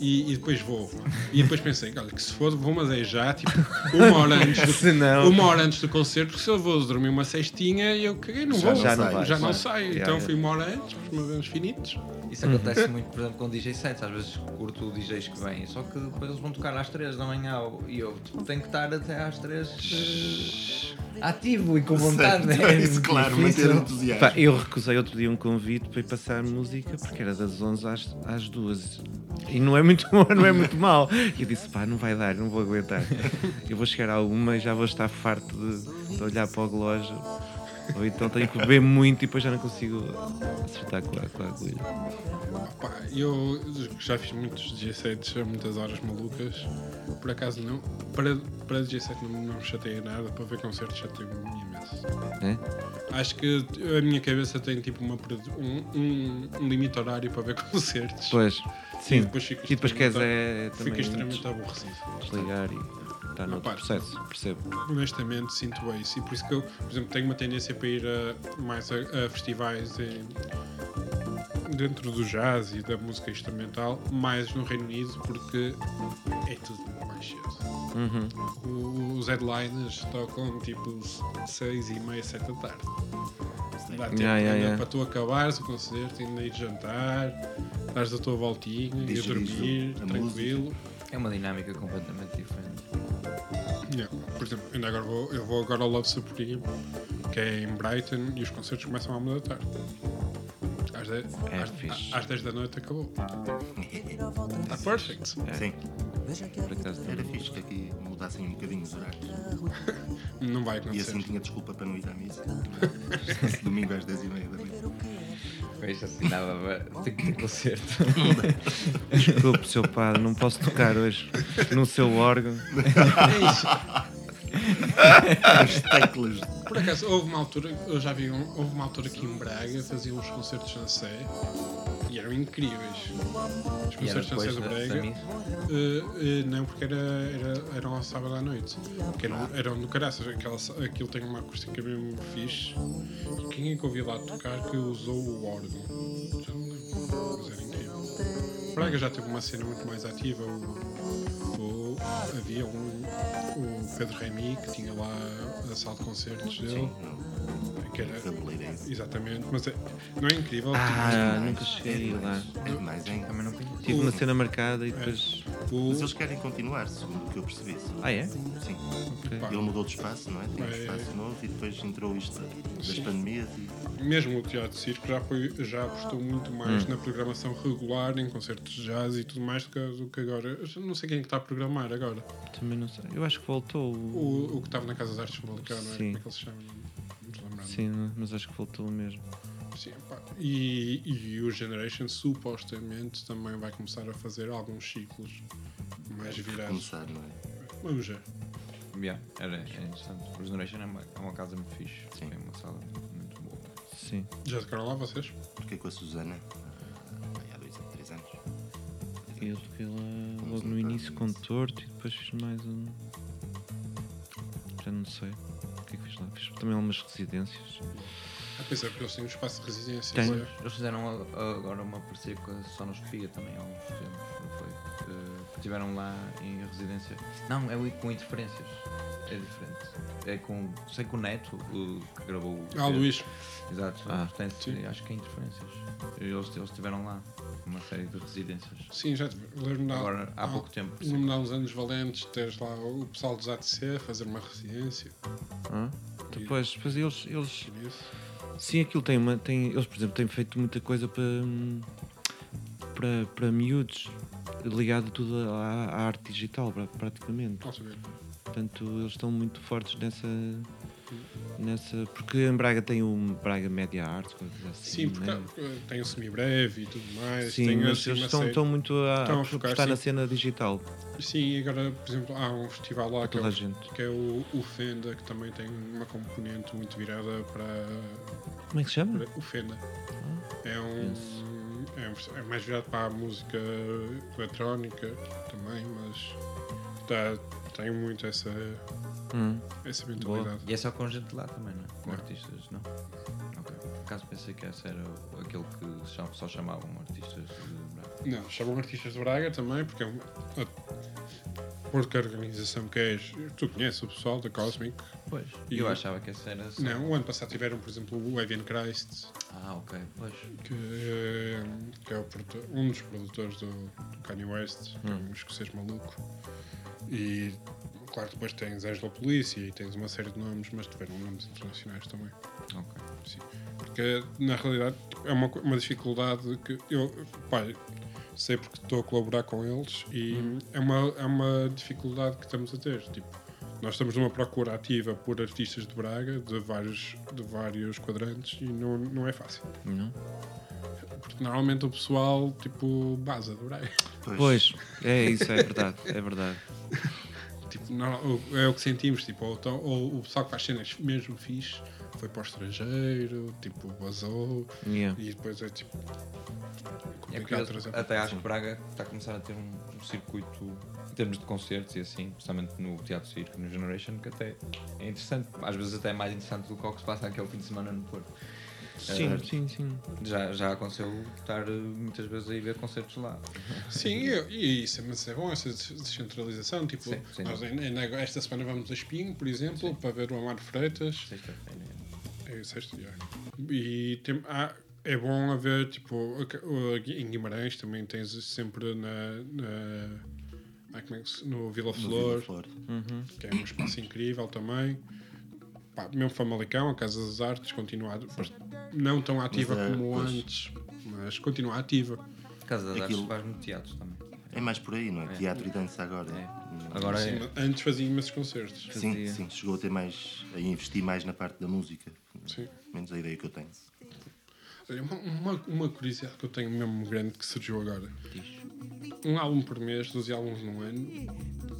e, e depois vou. E depois pensei, olha, que se for, vou, mas é já, tipo, uma hora antes do, não- uma hora antes do concerto, porque se eu vou dormir uma cestinha, eu caguei, não vou. já não já vai, não vai. saio. Yeah, então yeah. fui uma hora antes, mas uns finitos. Isso acontece muito, por exemplo, com DJ sets. Às vezes curto DJs que vêm, só que depois eles vão tocar às 3 da manhã e eu tipo, tenho que estar até às 3 ativo e com vontade. Certo, né? é isso, claro, Difícil. manter entusiasmo. Pá, eu recusei outro dia um convite para ir passar música porque era das 11 às, às 2 e não é muito não é muito mal. E eu disse, pá, não vai dar, não vou aguentar. Eu vou chegar a uma e já vou estar farto de, de olhar para o relógio. Ou então tenho que beber muito e depois já não consigo acertar com a, com a agulha. Pá, eu já fiz muitos DJ sets a muitas horas malucas. Por acaso não. Para, para DJ set não, não chateia nada, para ver concertos chateia-me imenso. É? Acho que a minha cabeça tem tipo uma, um, um, um limite horário para ver concertos. Pois, sim. depois fico E depois queres é Fico também extremamente aborrecido. desligar e estar noutro Opa. processo, percebo. Honestamente, sinto isso. E por isso que eu, por exemplo, tenho uma tendência para ir a, mais a, a festivais em- dentro do jazz e da música instrumental, mais no Reino Unido, porque é tudo mais cedo. Uhum. Os headliners tocam tipo 6 e meia, 7 da tarde. Dá tempo Yeah, yeah, ainda yeah. para tu acabares o concerto, ainda ir jantar, dares a tua voltinha, ir dormir, a tranquilo. É uma dinâmica completamente diferente. Yeah. Por exemplo, ainda agora vou, eu vou agora ao Love Supreme, que é em Brighton, e os concertos começam à uma da tarde. Às 10, É às, fixe. às 10 da noite acabou. Está perfect. Sim, Por acaso era fixe que aqui mudassem um bocadinho os horários. Não vai E acontecer. assim tinha desculpa para não ir à missa. Domingo às 10h30 da noite. Veja assim, dava que ter concerto. Desculpe, seu padre, não posso tocar hoje no seu órgão. As teclas. Por acaso, houve uma altura, eu já vi, um, houve uma altura aqui em Braga, faziam uns concertos na Sé e eram incríveis. Os concertos na Sé depois do Braga. Uh, uh, não, porque era, era, eram ao sábado à noite. Que eram, eram no caraças. Aquela, aquilo tem uma acústica mesmo fixe. E quem é que ouvi lá tocar que usou o órgão? Já não lembro. Mas era incrível. Braga já teve uma cena muito mais ativa. O, o- havia um, o Pedro Remy que tinha lá a sala de concertos dele. Que era, exatamente. Mas é- não é incrível? Ah, nunca cheguei ir lá. É demais, hein? Também não conheço. Tive uma cena marcada e depois. O- Mas eles querem continuar, segundo o que eu percebi. Ah, é? Sim. Ok. Pá. Ele mudou de espaço, não é? Tem um É. espaço novo e depois entrou isto das Sim. pandemias e mesmo o Teatro Circo já, foi, já apostou muito mais na programação regular, em concertos de jazz e tudo mais do que, agora. Eu não sei quem é que está a programar agora. Também não sei. Eu acho que voltou. O, o que estava na Casa das Artes Famalicão, não é? Como é que ele se chama? Lembro. Sim, mas acho que voltou mesmo. Sim, pá. E, e o Generation supostamente também vai começar a fazer alguns ciclos mais virados. começar, não é? Vamos ver. Yeah, era, é interessante. O Generation é uma, é uma casa muito fixe. Sim. É uma sala muito boa. Sim. Já tocaram lá vocês? Porque com a Susana, ah, há dois ou três anos. Eu toquei lá logo no início com torto e depois fiz mais um. Já não sei. O que é que fiz também algumas residências. Ah, pois é, porque eles têm um espaço de residência. Tem. certo? Eles fizeram agora uma parceria com a Sonospia também há uns tempos, não foi? Que estiveram lá em residência. Não, é com interferências. É diferente. É com. Sei que o Neto, o que gravou o. Ah, Luís. Exato, Ah, portanto, acho que é interferências. Eles, eles estiveram lá, uma série de residências. Sim, já. Lembro-me há- Agora, há há- pouco tempo. por Não me dá uns anos valentes teres lá o pessoal dos ATC a fazer uma residência. Hã? Depois, depois eles, eles. Sim, aquilo tem uma. Tem, eles, por exemplo, têm feito muita coisa para. para, para miúdos, ligado tudo à, à arte digital, pra- praticamente. Não sabia. Portanto, eles estão muito fortes nessa. Nessa porque em Braga tem o Braga Media Arts, coisas assim. Sim, porque né? uh, tem o semi-breve e tudo mais. Sim, tem mas assim, eles estão, estão muito a, estão a focar, estar na cena digital. Sim, e agora, por exemplo, há um festival lá que é, o, gente. que é o, o Fenda, que também tem uma componente muito virada para, Como é que se chama? o Fenda. É um. É, um- é mais virado para a música eletrónica também, mas tá, tem muito essa, Hum. essa mentalidade. E é só com gente lá também, não é? Com Não. artistas, não? Ok. Por acaso pensei que esse era aquele que só, chamavam artistas de Braga. Não, chamam artistas de Braga também, porque é uma. a- Porque a organização que és. Tu conheces o pessoal da Cosmic? Pois. E eu achava que esse era só... Não, o ano passado tiveram, por exemplo, o Evian Christ, Ah, ok. Pois. que, eh, que é o um dos produtores do, do Kanye West, que é um escocês maluco. E, claro, depois tens Angela Polícia e tens uma série de nomes, mas tiveram nomes internacionais também. Ok. Sim. Porque, na realidade, é uma, uma dificuldade que eu, pá, sei porque estou a colaborar com eles e é, uma, é uma dificuldade que estamos a ter. Tipo, nós estamos numa procura ativa por artistas de Braga, de vários, de vários quadrantes, e não, não é fácil. Não? Porque normalmente o pessoal, tipo, baza de Braga. Pois, é isso, é verdade, é verdade. Tipo, não- é o que sentimos, tipo, ou, então- ou o pessoal que faz cenas mesmo fixe foi para o estrangeiro, tipo, vazou, Yeah. e depois é tipo. É curioso, até acho que Braga está a começar a ter um, um circuito em termos de concertos e assim, principalmente no Teatro Circo, no Generation, que até é interessante, às vezes até é mais interessante do que o que se passa aquele fim de semana no Porto. Sim, Eh, sim, sim. Já, já aconteceu estar eh, muitas vezes a ir ver concertos lá. Sim, e, e isso, é- mas é bom essa des- descentralização. Tipo, Sim, sim. nós em- em- esta semana vamos a Espinho, por exemplo, para ver o Amaro Freitas. Sexta-feira. É sexta, já. E tem, há- é bom haver, tipo, em Guimarães também tens sempre na. na ah, como é que se- no Vila No Flor, Vila Flor. Uhum. que é um espaço incrível também. Pá, mesmo Famalicão, a Casa das Artes, continua não tão ativa Mas é, como pois. antes, mas continua ativa. Casa das Artes Aquilo- faz muito teatro também. É mais por aí, não é? É. Teatro e dança agora. É. Agora Sim, é. antes fazia imensos concertos. Sim, fazia. sim, chegou a ter mais. a investir mais na parte da música. Sim. Menos a ideia que eu tenho. Olha, Uma, uma, uma curiosidade que eu tenho mesmo grande que surgiu agora. Um álbum por mês, 12 álbuns num ano.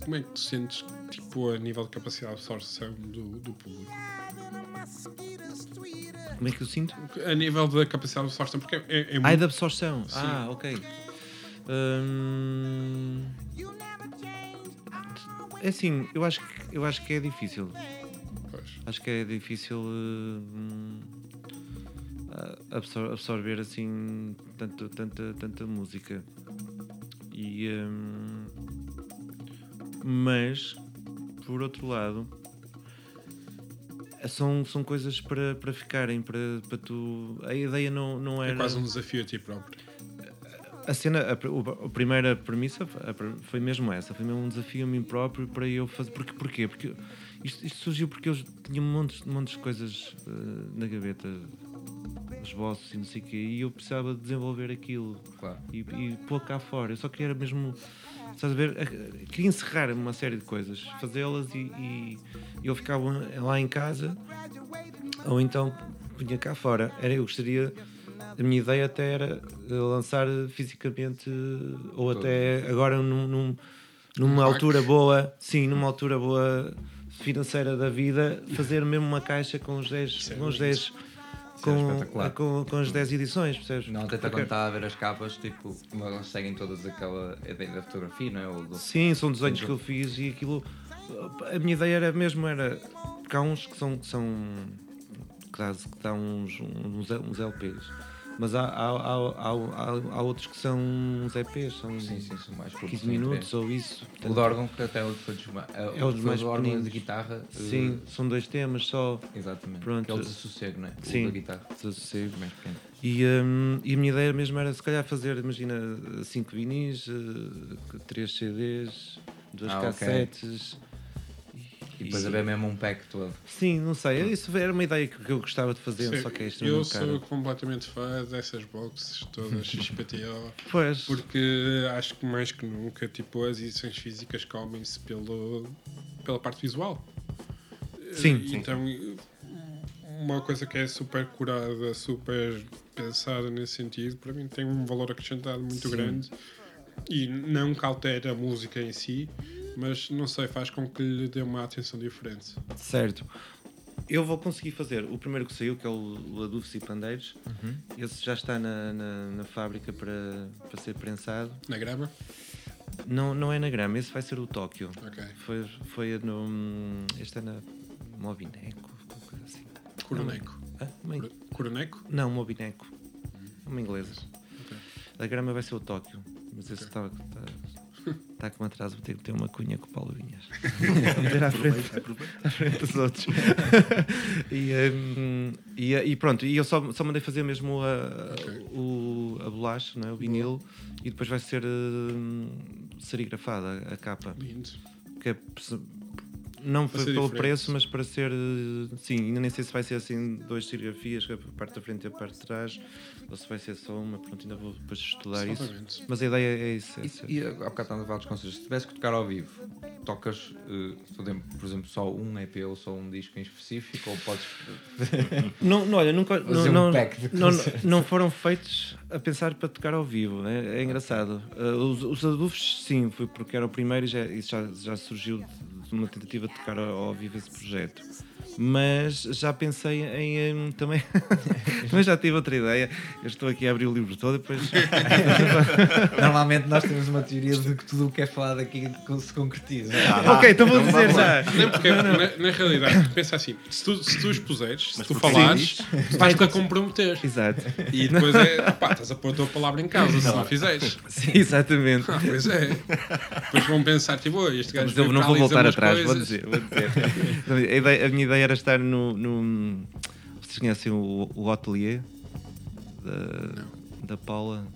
Como é que tu sentes, tipo, a nível de capacidade de absorção do, do público? Como é que eu sinto? A nível da capacidade de absorção, porque é, é, é Ai, muito... da absorção. Ah, ok. Hum, É assim, eu acho, que, eu acho que é difícil. Pois. Acho que é difícil hum, absorver assim tanto, tanta, tanta música. E, hum, mas, por outro lado, são, são coisas para, para ficarem, para, para tu. A ideia não, não É era. quase um desafio a ti próprio. A cena, a, a primeira premissa foi- mesmo essa, foi mesmo um desafio a mim próprio para eu fazer. Porque, porquê? Porque isto, isto surgiu porque eu tinha montes, montes de coisas eh, na gaveta, esboços e não sei o quê, e eu precisava de desenvolver aquilo Claro. e, e pôr cá fora. Eu só queria mesmo, estás a ver? Queria encerrar uma série de coisas, fazê-las e, e eu ficava lá em casa ou então punha cá fora. Era, eu gostaria, a minha ideia até era eh, lançar fisicamente ou até agora num, num- numa altura boa, sim, numa altura boa financeira da vida, fazer mesmo uma caixa com os 10, Isso é com os bonito. 10 com, espetacular. com, com as 10 edições, percebes? Não, até Porque- quando estava a ver as capas, tipo, como elas seguem todas aquela ideia da fotografia, não é? Do... Sim, são desenhos que eu fiz e aquilo. A minha ideia era mesmo era. Porque há uns que são. Que são que dá, que dá uns, uns, uns LPs. Mas há, há, há, há, outros que são uns EPs, são Sim, sim, são mais curtos. 15 sim, minutos ou isso. O de órgão, que até é o que. É, É o mais órgão de guitarra. eh, Sim, são dois temas só. Exatamente. Pronto. Que é o desassossego, não é? Sim. da guitarra. Desassossego. Mais pequeno. E, hum, e a minha ideia mesmo era se calhar fazer, imagina, 5 vinis, 3 CDs, duas Ah, ok. cassetes E depois haver mesmo um pack todo. Sim, não sei. Isso era uma ideia que eu gostava de fazer, Sim, só que é eu extremamente sou caro. completamente fã dessas boxes todas XPTO. Pois. Porque acho que mais que nunca, tipo, as edições físicas comem-se pelo, pela parte visual. Sim. E Então, uma coisa que é super curada, super pensada nesse sentido, para mim tem um valor acrescentado muito grande. E não que altere a música em si, mas não sei, faz com que lhe dê uma atenção diferente. Certo. Eu vou conseguir fazer o primeiro que saiu, que é o, o Adufes e Pandeiros. Esse já está na, na, na fábrica para, para ser prensado. Na grama? Não, não é na grama, esse vai ser o Tóquio. Ok. Foi, foi no. Este é na Mobineco, alguma coisa assim. Coroneco. Ah, uma Coroneco? Não, Mobineco. É uma inglesa. A grama vai ser o Tóquio. Mas esse está. Está, está com atraso, vou ter que ter uma cunha com o Paulo Vinhas. Meter à frente, à frente dos outros. e, hum, e, e pronto, e eu só, só mandei fazer mesmo a, Ok. o, a bolacha, não é? o vinil, e depois vai ser hum, serigrafada a capa. Lindo. Que é, não foi pelo diferente. preço, mas para ser. eh, Sim, ainda nem sei se vai ser assim duas serigrafias, que é a parte da frente e a parte de trás, ou se vai ser só uma. Pronto, ainda vou depois estudar isso. Mas a ideia é isso. É E, e há bocado estávamos a falar dos concertos. Se tivesse que tocar ao vivo, tocas, eh, por exemplo, só um EP ou só um disco em específico? Ou podes. Não, não, olha, nunca. Não, um não, pack de não, não foram feitos a pensar para tocar ao vivo. É, é engraçado. Uh, os, os adufes, sim, foi porque era o primeiro e já, isso já, já surgiu de uma tentativa de tocar ao vivo esse projeto. Mas já pensei em. em também. mas já tive outra ideia. Eu estou aqui a abrir o livro todo e depois. Normalmente nós temos uma teoria de que tudo o que é falado aqui se concretiza. ok, então vou dizer já. Não, porque na, na realidade, tu pensa assim: se tu, se tu expuseres, se tu porque falares, vais-te a comprometer. Exato. E depois é, pá, estás a pôr a tua palavra em causa se não fizeres. Sim, exatamente. Ah, pois é. Depois vão pensar, tipo, "Oi, este gajo Mas eu não vou voltar atrás, vou coisas." dizer. Vou dizer. a, ideia- a minha ideia era estar no. no vocês conhecem o, o Atelier da, da Paula?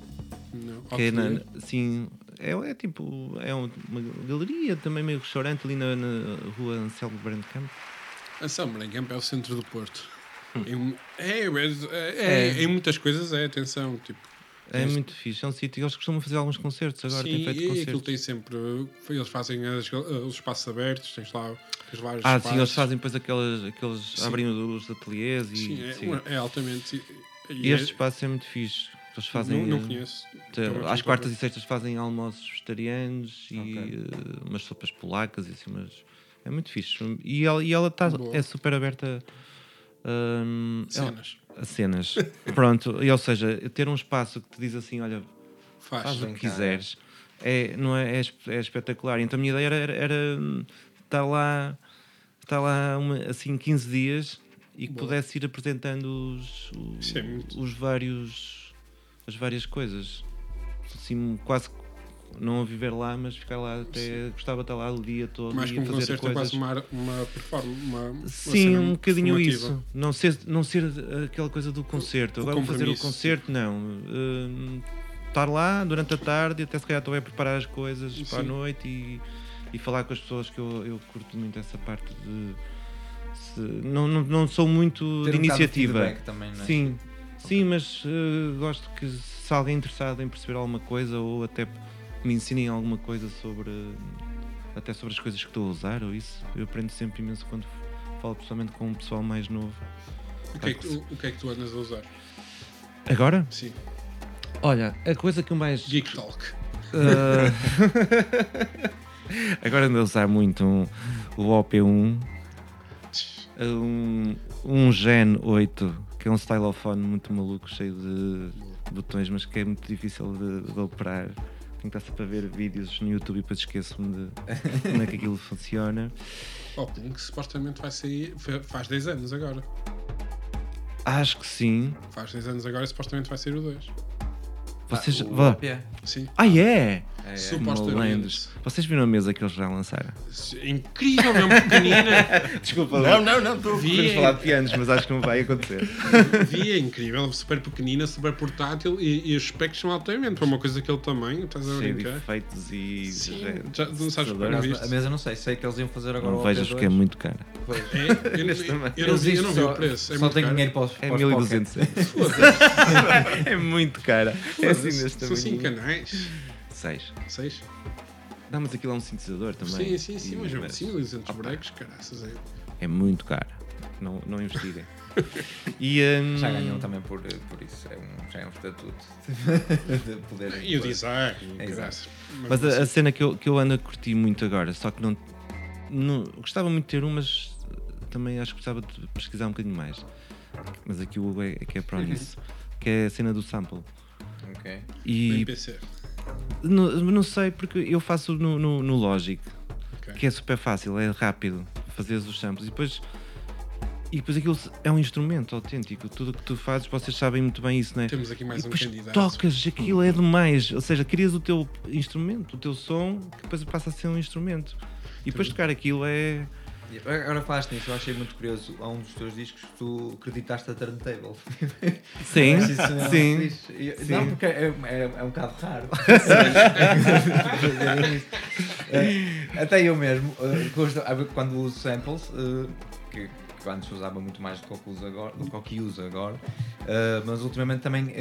Não, Que é na, assim, é, é tipo. É um- uma galeria, também meio restaurante ali na, na rua Anselmo Brandcamp. Anselmo Brancamp é o centro do Porto. Em- É, mas, é, é, em muitas coisas é, atenção, tipo. É muito fixe, é um sítio. Eles costumam fazer alguns concertos agora, Sim, feito e aquilo concertos. tem sempre. Eles fazem as- os espaços abertos, tens lá tens vários Ah, espaços. sim, eles fazem depois aqueles. aqueles Sim. abrem os ateliês e. Sim, é, sim. é altamente. E E é- este espaço é muito fixe. Eles fazem. não, não eh, conheço. Te- Estou Às quartas e sextas fazem almoços vegetarianos e Ok. eh, umas sopas polacas e assim, mas é muito fixe. E ela, e ela tá, Boa. é super aberta ela- Cenas. a cenas. Pronto, e, ou seja, ter um espaço que te diz assim: olha, Faz. faz o que cá, quiseres, é, não é, é, é espetacular. Então a minha ideia era, era, era, hum, estar lá, estar lá uma- assim 15 dias e que Boa. pudesse ir apresentando os, os, é muito- os vários as várias coisas. Assim, quase não a viver lá, mas ficar lá até gostava de estar lá o dia todo Mais e um fazer concerto é coisas. quase uma, uma performance. Uma, uma Sim, cena um bocadinho isso. Não ser, não ser aquela coisa do concerto. o Agora vou fazer o concerto, não. Hum, estar lá durante a tarde e até se calhar estou a preparar as coisas para a Sim. noite e, e falar com as pessoas que eu, eu curto muito essa parte de. se- não, não, não sou muito Ter de um iniciativa. feedback também, não é? Sim, sim, mas eh, gosto que se alguém interessado em perceber alguma coisa ou até me ensinem alguma coisa sobre até sobre as coisas que estou a usar ou isso, eu aprendo sempre imenso quando falo pessoalmente com um pessoal mais novo. O que, é que, tu- o que é que tu andas a usar? Agora? Sim. Olha, a coisa que eu mais. Geek Talk. eh, Agora ando a usar muito um- o OP1, um, um Gen 8, que é um stylofone muito maluco, cheio de botões, mas que é muito difícil de, de operar. Tenho que estar sempre a ver vídeos no YouTube e depois esqueço-me de como é que aquilo funciona. Oh, Pink supostamente vai sair. fa- Faz 10 anos agora. Acho que sim. Faz 10 anos agora e supostamente vai sair o 2. Vocês. Ah, o vá- é. Sim. Ah, é? É, é. Supostamente. Vocês viram a mesa que eles já lançaram? É incrível, mesmo pequenina. Desculpa, Não, não, não, estou Vi. Vamos falar de pianos, mas acho que não vai acontecer. Vi, é incrível, super pequenina, super portátil e, e os specs são altamente. Para uma coisa daquele tamanho, estás a Cheio brincar? efeitos e. Sim, é- já, não sabes não A mesa não sei, sei que eles iam fazer agora Não vejas OP2. porque é muito cara. Pois. É? Eu, Neste eu, não vi, eu não vi o preço. É só muito tenho caro. dinheiro para os, É para os 1200 pockets. euros. é muito cara. É assim neste São 5 tamanho. canais. 6. 6? Dá, mas aquilo é um sintetizador também. Sim, sim, sim, mas mesmo assim, 200 bonecos, caraças. É. É muito caro. Não, não investiguem. E, hum, Já ganham também por, por isso, é um, já é um estatuto de poder. E o design, É, exato. caraças. Mas a, a cena que eu, que eu ando a curtir muito agora, só que não, não. Gostava muito de ter um, mas também acho que gostava de pesquisar um bocadinho mais. Mas aqui o Hugo é, é que é pró nisso. Que é a cena do sample. Ok. E NPC. Não, não sei, porque eu faço no, no, no Logic, Ok. que é super fácil, é rápido fazer os samples. E depois, e depois aquilo é um instrumento autêntico. Tudo o que tu fazes, vocês sabem muito bem isso, não é? Temos aqui mais e um depois candidato. tocas, aquilo é demais. Ou seja, crias o teu instrumento, o teu som, que depois passa a ser um instrumento. E depois tocar aquilo é. Agora falaste nisso, eu achei muito curioso. Há um dos teus discos que tu acreditaste a turntable. Sim, não sim. sim. Não, porque é, é, é um bocado raro. Até eu mesmo, eh, gosto- quando uso samples, eh, que, antes usava muito mais do que o que uso agora, do que uso agora, eh, mas ultimamente também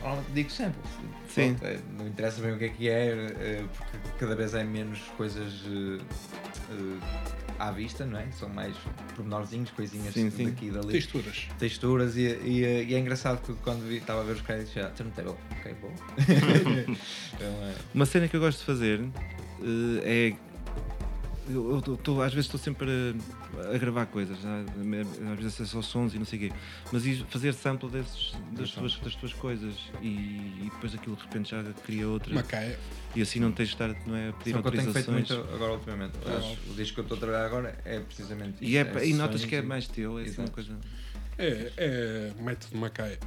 normalmente digo samples. Sim. Pronto, não interessa bem o que é que é, porque cada vez é menos coisas eh, à vista, não é? São mais pormenorzinhos, coisinhas Sim, sim. daqui e dali Texturas. texturas e, e, e é engraçado que quando vi- estava a ver os créditos já turntable, ok, bom. então, é, Uma cena que eu gosto de fazer eh, é. Eu, eu tô- às vezes estou sempre a, a gravar coisas, né? às vezes é só sons e não sei o quê, mas fazer sample desses, das, tuas, das tuas coisas e, e depois aquilo de repente já cria outra Macaia. e assim não tens de estar não é, a pedir Só que eu tenho feito muito agora ultimamente. Aliás, o disco que eu estou a trabalhar agora é precisamente E, é, isso, e notas que é mais teu, é assim uma coisa. É, é método Macaia.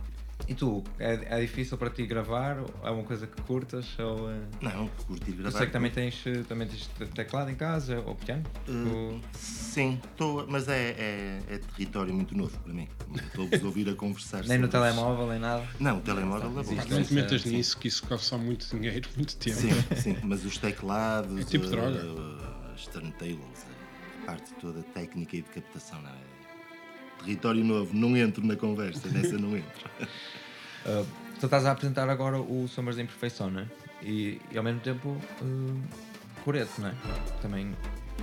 E tu, é, é difícil para ti gravar? É uma coisa que curtas? Ou, é... Não, curti Eu gravar. sei que também tens, eh, também tens te- teclado em casa ou piano? Uh, Ou- sim, tô, mas é, é, é território muito novo para mim. Estou a ouvir a conversar. Nem no telemóvel, nem nada? Não, o telemóvel é bom. Não te metas sim. nisso, que isso consome muito dinheiro, muito tempo. Sim, sim, mas os teclados, É tipo uh, droga. uh, as turntables, a parte toda técnica e de captação, não é? Território novo, não entro na conversa, nessa não entro. Uh, tu estás a apresentar agora o Sombras da Imperfeição, não é? E, e ao mesmo tempo, uh, Coreto, não é? Também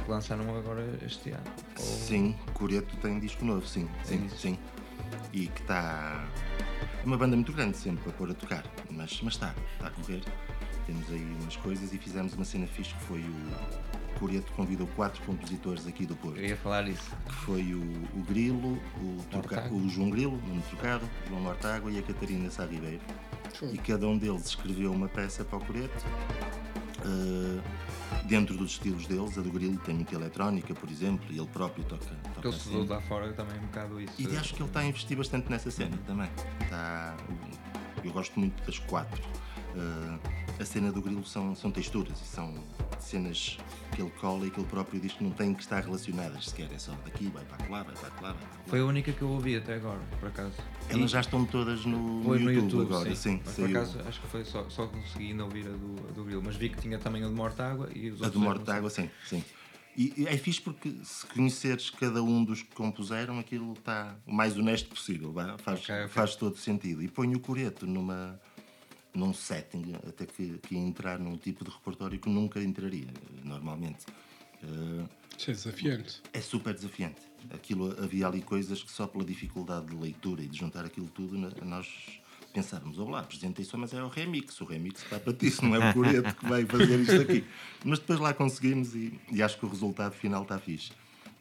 lançaram agora este ano. Ou- Sim, Coreto tem disco novo, sim, sim, isso. sim. E que está. É uma banda muito grande sempre para pôr a tocar, mas, mas está, está a correr. Temos aí umas coisas e fizemos uma cena fixe que foi o. Coreto convidou quatro compositores aqui do Porto. Eu ia falar isso. que foi o, o Grilo, o, Mortágua. o João Grilo, Nuno Trocado, o João Mortágua e a Catarina Sá Ribeiro. E cada um deles escreveu uma peça para o Coreto. eh, dentro dos estilos deles, a do Grilo tem muita eletrónica, por exemplo, e ele próprio toca, toca ele estudou assim. lá fora também um bocado isso. E acho que ele está a investir bastante nessa cena também. Está, eu gosto muito das quatro. Eh, a cena do grilo são, são texturas e são cenas que ele cola e que ele próprio diz que não têm que estar relacionadas sequer. É só daqui, vai para lá, vai para lá, vai para lá. Foi a única que eu ouvi até agora, por acaso. Elas E- já estão todas no, Foi no YouTube, YouTube, agora, sim. Mas por acaso acho que foi só, só consegui ainda ouvir a do, a do. Mas vi que tinha também a de Mortágua e os A outros. do eu Morte não de Água, sim, sim. E, é fixe porque se conheceres cada um dos que compuseram, aquilo está o mais honesto possível, vá, faz, Ok, ok. faz todo sentido. E põe o coreto numa, num setting, até que, que entrar num tipo de repertório que nunca entraria, normalmente. Eh, Isso é desafiante. é super desafiante. Aquilo, havia ali coisas que só pela dificuldade de leitura e de juntar aquilo tudo, nós pensávamos, olá, apresentei só, mas é o remix. O remix está para ti, isso não é o Coreto que vai fazer isto aqui. Mas depois lá conseguimos e, e acho que o resultado final está fixe.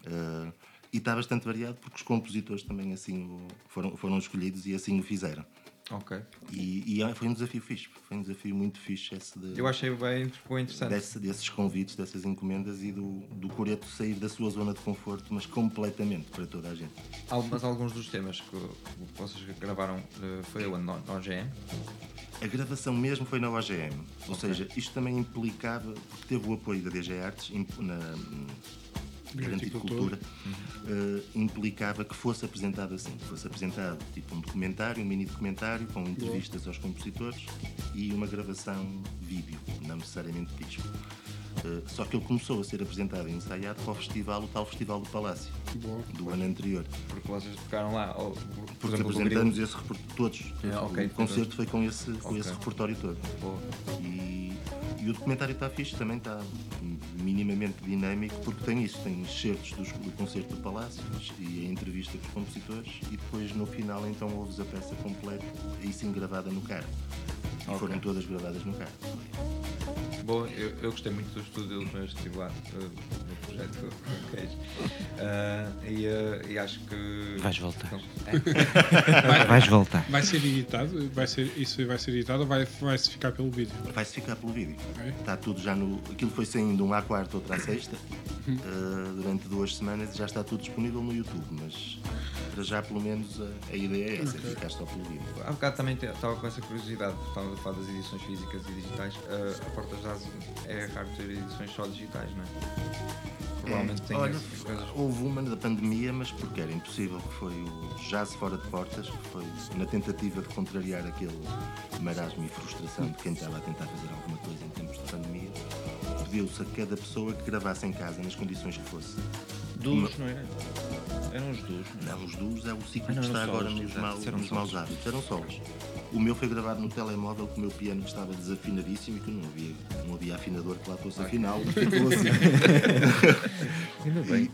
Eh, e está bastante variado porque os compositores também assim o- foram, foram escolhidos e assim o fizeram. Ok. E, e é- foi um desafio fixe, foi um desafio muito fixe esse de, Eu achei bem, ficou interessante. desse- desses convites, dessas encomendas e do, do Coreto sair da sua zona de conforto, mas completamente para toda a gente. Mas alguns dos temas que vocês gravaram eh, foi onde? No, no OGM? A gravação mesmo foi na OGM, ou seja, isto também implicava, porque teve o apoio da DG Artes na Garante de Cultura. Eh, implicava que fosse apresentado assim, que fosse apresentado tipo um documentário, um mini documentário com entrevistas aos compositores e uma gravação vídeo, não necessariamente disco. Eh, só que ele começou a ser apresentado e ensaiado para o festival, o tal Festival do Palácio, Boa. do ano anterior. Porque vocês tocaram lá. Ou, Porque exemplo, apresentamos esse repertório todos. É, ok, o concerto foi com esse, com Ok. esse repertório todo. Boa. E, e o documentário está fixe, também está minimamente dinâmico, porque tem isso, tem excertos dos- do concerto do Palácio e a entrevista com os compositores e depois no final então ouves a peça completa, aí sim gravada no carro. E Ok. foram todas gravadas no carro. Boa, eu, eu gostei muito do estudo deles, mas estive lá uh, no projeto do Queijo. Uh, e, uh, e acho que. Vais voltar. Então, é, Vais voltar. Vai ser editado? Vai ser, isso vai ser editado ou vai, vai-se ficar pelo vídeo? Vai-se ficar pelo vídeo. Ok. Está tudo já no. Aquilo foi saindo um à quarta, outro à sexta, uh, durante duas semanas e já está tudo disponível no YouTube, mas para já pelo menos a, a ideia é essa, é ficar só pelo há bocado também estava com essa curiosidade, estava a falar das edições físicas e digitais. Uh, a Porta Jazz é raro ter edições só digitais, não é? Provavelmente tem Olha, houve uma da pandemia, mas porque era impossível, que foi o Jazz Fora de Portas, que foi na tentativa de contrariar aquele marasmo e frustração de quem estava a tentar fazer alguma coisa em tempos de pandemia. Pediu-se a cada pessoa que gravasse em casa, nas condições que fosse. Duos, não era? Eram os duos. Não, os duos é o ciclo Ah, não, que está agora solos, nos, eram nos maus hábitos. Eram solos. O meu foi gravado no telemóvel com o meu piano que estava desafinadíssimo e que não havia, não havia afinador que lá fosse afinal. Ficou assim. Ainda bem.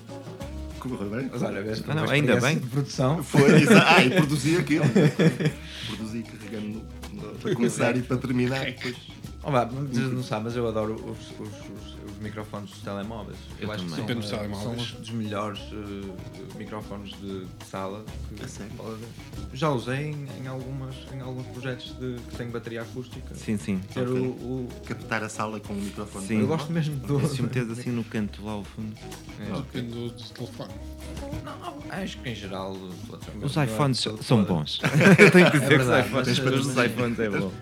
Correu bem? Mas olha, vês, Ah, não, ainda bem. De produção. Foi, ah, e produzi aquilo. produzi carregando no- no- para começar e para terminar. Depois, Oh, vá, não sabem, mas eu adoro os, os- os microfones dos telemóveis. Eu, Eu acho que também. são, Depende dos eh, telemóveis. são um dos melhores eh, microfones de, de sala. Que A sério? pode haver. Já usei em, em algumas, em alguns projetos de, que têm bateria acústica. Sim, sim. Ter Ok. o, o- captar a sala com o microfone. Sim. eu gosto mesmo do. Se meteres assim no canto lá ao fundo. É. Depende do, do telefone. Não, acho que em geral. Os iPhones são toda- bons. Eu tenho que dizer que os verdade, iPhones, mas- todos os iPhones é bom.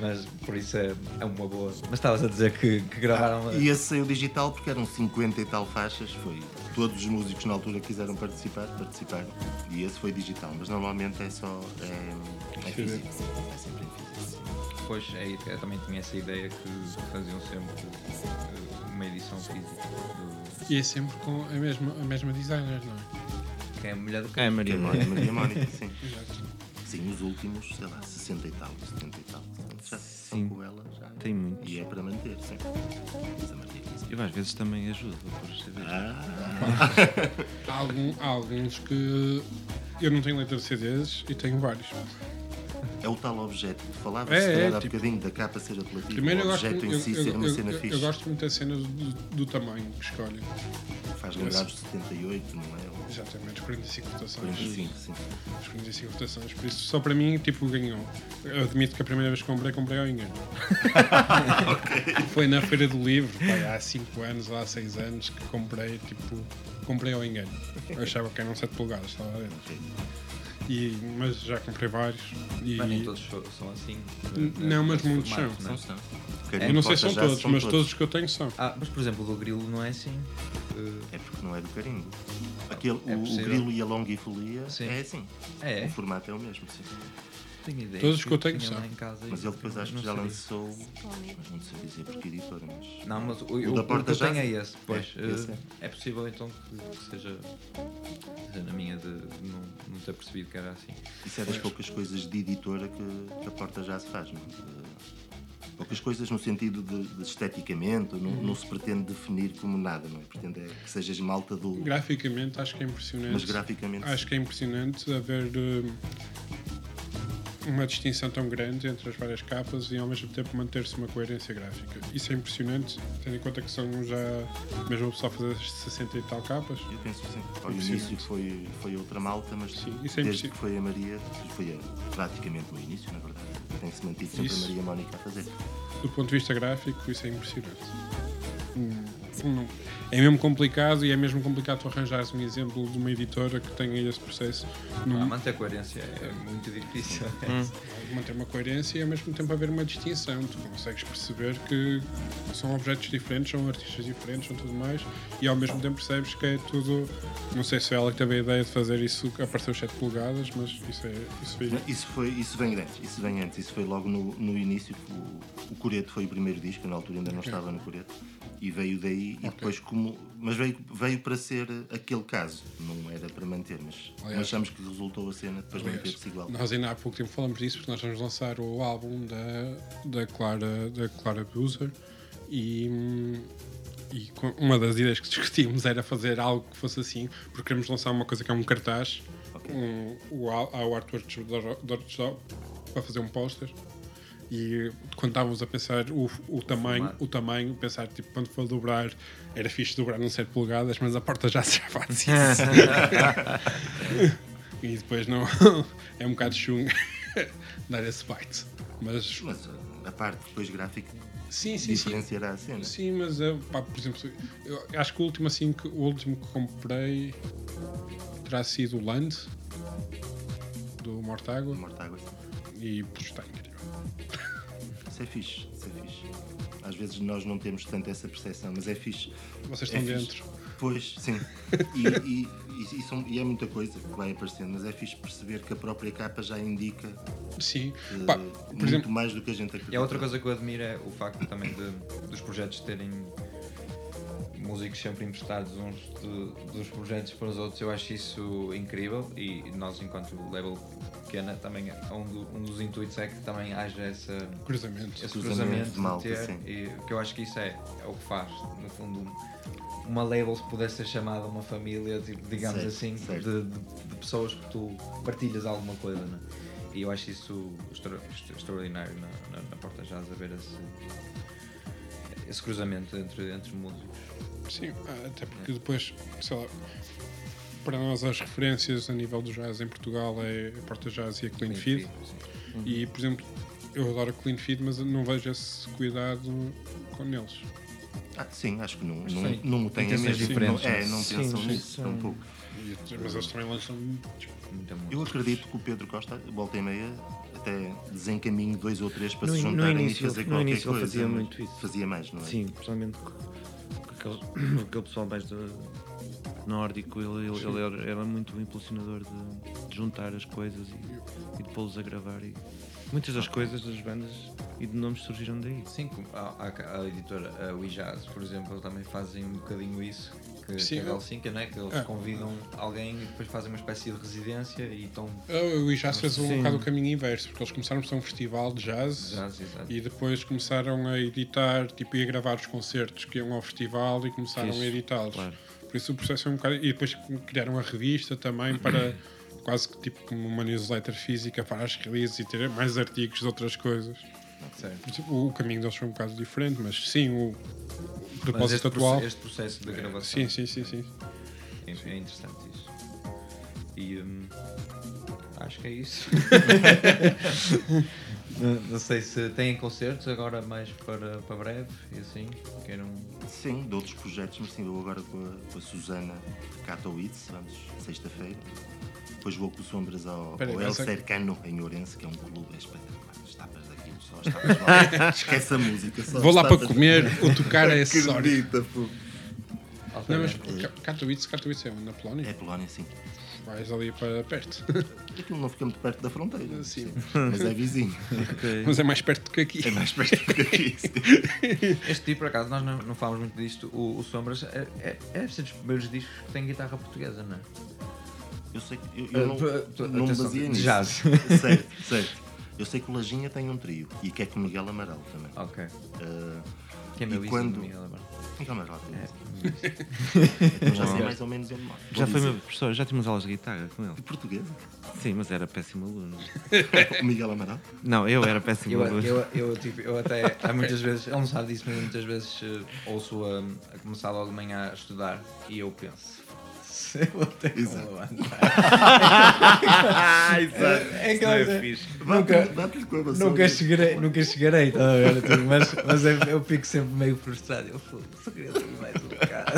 Mas por isso é, é uma boa. Mas estavas a dizer que, que gravaram. E esse saiu digital porque eram 50 e tal faixas. Foi todos os músicos na altura que quiseram participar, participaram. E esse foi digital, mas normalmente é só. É, é físico. É sempre em físico. Pois é, eu também tinha essa ideia que faziam sempre eh, uma edição física do, E é sempre com a mesma, a mesma designer, não é? que é a mulher do É, cara. Maria Que é Mónica. Maria Mónica, sim. Exato. Sim, os últimos, sei lá, 60 e tal, 70 e tal. Já Sim. com ela. Tem muitos. E é para manter, sim. Eu às vezes também ajudo a pôr os CDs. Ah, Há, algum- há alguns que eu não tenho leitor de CDs e tenho vários. É o tal objeto. Falava-se É, se calhar, é, há tipo- bocadinho da capa ser apelativa. Primeiro eu o gosto, objeto eu, em si eu- ser uma eu- cena eu- fixe. eu gosto muito da cena do, do tamanho que escolhem. Faz lembrar os 78, não é? Exatamente, os 45 rotações. 45, sim. Os 45 rotações. Por isso, só para mim, tipo, ganhou. Eu admito que a primeira vez que comprei, comprei ao engano. Foi na Feira do Livro, pai, há 5 anos ou há 6 anos que comprei, tipo, comprei ao engano. Eu achava que eram 7 polegadas, estava lá dentro. E, mas já comprei vários. E, Mas nem todos são assim. Né, não, mas muitos são. né? São, são. eu não sei se são todos, mas todos os que eu tenho são. Ah, mas por exemplo, o do grilo não é assim. É porque não é do carimbo. Aquele, É o, o grilo e a longifolia Sim. é assim. é, O formato é o mesmo, sim. Tenho ideia. Todos os que eu tenho são. lá em casa Mas ele depois acho que já lançou. Mas não sei dizer porque editora, mas. Não, mas o, o, O o, da que Porta eu tenho é esse. Pois, É, eh, esse é. é possível então que, que seja, seja na minha de não, não ter percebido que era assim. Isso é das poucas coisas de editora que, que a porta já se faz, não é? Poucas coisas no sentido de, de esteticamente, não, não se pretende definir como nada, não é? Pretende é que sejas malta do. Graficamente, acho que é impressionante. Mas graficamente. Acho que é impressionante haver eh, uma distinção tão grande entre as várias capas e ao mesmo tempo manter-se uma coerência gráfica. Isso é impressionante, tendo em conta que são já, mesmo o pessoal fazer 60 e tal capas. Eu penso que sim. Ao Impressionante. início foi, foi outra malta, mas Sim, isso é desde que foi a Maria, foi a- praticamente no início, na verdade, tem-se mantido sempre Isso. a Maria Mónica a fazer. Do ponto de vista gráfico, isso é impressionante. Hum, não- é mesmo complicado e é mesmo complicado tu arranjares um exemplo de uma editora que tenha esse processo. Ah, Não, manter coerência é muito difícil. manter uma coerência e ao mesmo tempo haver uma distinção. Tu consegues perceber que são objetos diferentes, são artistas diferentes, são tudo mais, e ao mesmo tempo percebes que é tudo. Não sei se é ela que teve a ideia de fazer isso, que apareceu 7 polegadas, mas isso é. Isso foi, Isso, foi, isso vem antes, isso vem antes, isso foi logo no, no início. O, o Coreto foi o primeiro disco, eu na altura ainda não estava no Coreto, e veio daí, e depois como. Mas veio, veio para ser aquele caso, não era para manter, mas, Aliás- achamos que resultou a cena depois manter-se igual. Nós ainda há pouco tempo falamos disso porque nós vamos lançar o álbum da, da Clara, da Clara Buser e, e uma das ideias que discutimos era fazer algo que fosse assim, porque queremos lançar uma coisa que é um cartaz, um, o, ao artwork da para fazer um póster. E quando estávamos a pensar o, o tamanho, o tamanho, pensar tipo quando for dobrar, era fixe dobrar num 7 polegadas, mas a porta já se faz isso. E depois não. é um bocado chungo dar esse bite. Mas. Mas a parte depois gráfica Sim, sim, sim. diferenciará a cena. Sim, mas pá, por exemplo, eu acho que o último assim que o último que comprei terá sido o Land do Mortágua Mortágua. e está incrível. Isso é fixe, isso é fixe. Às vezes nós não temos tanto essa percepção, mas é fixe. Vocês É estão fixe. dentro. Pois, sim. E, e, e- e são- e é muita coisa que vai aparecendo, mas é fixe perceber que a própria capa já indica Sim. eh, Pá, por muito exemplo, mais do que a gente acredita. E a outra coisa que eu admiro é o facto também de, dos projetos terem músicos sempre emprestados uns de- dos projetos para os outros. Eu acho isso incrível e nós, enquanto label pequena, também é um, do- um dos intuitos é que também haja essa, cruzamento. esse Cruzamento cruzamento de malta, ter, e que eu acho que isso é, é o que faz, no fundo, uma label se pudesse ser chamada uma família, tipo, digamos Certo, assim, certo. de, de- de pessoas que tu partilhas alguma coisa, né? E eu acho isso extra- extra- extraordinário na, na, na Porta Jazz, a ver esse, esse cruzamento entre, entre músicos. Sim, até porque depois, sei lá, para nós as referências a nível do jazz em Portugal é a Porta Jazz e a Clean Feed. sim. E, por exemplo, eu adoro a Clean Feed, mas não vejo esse cuidado com eles. Ah, sim, acho que não, não, tem não o têm a intenções mesma. diferentes, não, é, não Sim, pensam sim, nisso sim. tampouco. E- mas eles também lançam Muita Eu acredito que o Pedro Costa, volta e meia, até desencaminhe dois ou três para No se no juntarem início- e fazer no qualquer início ele coisa. fazia muito isso. Fazia mais, não é? Sim, principalmente com, com aquele, aquele pessoal mais do nórdico, ele, ele, ele era, era muito o impulsionador de, de juntar as coisas e, e de pô-los a gravar. E muitas das coisas das bandas e de nomes surgiram daí. Sim, a, a, a editora a We Jazz, por exemplo, também fazem um bocadinho isso. Que, Sim, que é eu- Helsinki, né? que eles É. convidam alguém e depois fazem uma espécie de residência e estão Eu já fez um Sim. bocado o caminho inverso, porque eles começaram por ser um festival de jazz jazz, e depois começaram a editar, tipo, ia gravar os concertos que iam ao festival e começaram Fixe, a editá-los. claro. Por isso o processo é um bocado. E depois criaram a revista também para quase que tipo como uma newsletter física para as releases e ter mais artigos de outras coisas. Certo. Isso, O caminho deles foi um bocado diferente, mas sim, o, o propósito atual. este processo de gravação Sim, sim, sim, sim. É, é interessante isso. E hum, acho que é isso. não, sei se têm concertos agora mais para, para breve e assim, queiram. Sim, de outros projetos, mas sim, vou agora com a, com a Susana Katowice, vamos, sexta-feira. Depois vou com o Sombras ao, ao El Cercano, em Ourense, que é um clube espetacular. As tapas daquilo, só as tapas lá. Esquece a música. Só Vou lá para comer, o tocar é bonita, pô. Não, mas Katowice, Katowice é na Polónia? É Polónia, sim. Vais ali para perto. Aquilo não fica muito perto da fronteira. Sim. Mas é vizinho. Mas é mais perto do que aqui. É mais perto do que aqui. sim. Este tipo, por acaso, nós não, não falamos muito disto. O, o Sombras é, é, é dos primeiros discos que tem guitarra portuguesa, não é? Eu sei que. Eu, eu não, Uh, tu- não me baseei nisso. jazz. Certo, certo. Eu sei que o Lajinha tem um trio e que é com o Miguel Amaral também. Ok. Uh, Que é E meu vizinho, quando- Miguel Amaral. Tem É. Então já sei mais ou menos onde. Já Vou foi dizer. meu professor, já tínhamos aulas de guitarra com ele. De portuguesa? Sim, mas era péssimo aluno. O Miguel Amaral? Não, eu era péssimo Eu, aluno. eu, eu, tipo, eu até, há muitas vezes, ele não sabe disso, mas muitas vezes eh, ouço a, a começar logo de manhã a estudar e eu penso, Ter com Exato. banda. Ah, exato. É Isso não é fixe. Nunca- com a. Nunca chegarei, nunca chegarei, a tudo, Mas, mas eu, eu fico sempre meio frustrado. Eu falo, só queria ter mais um bocado.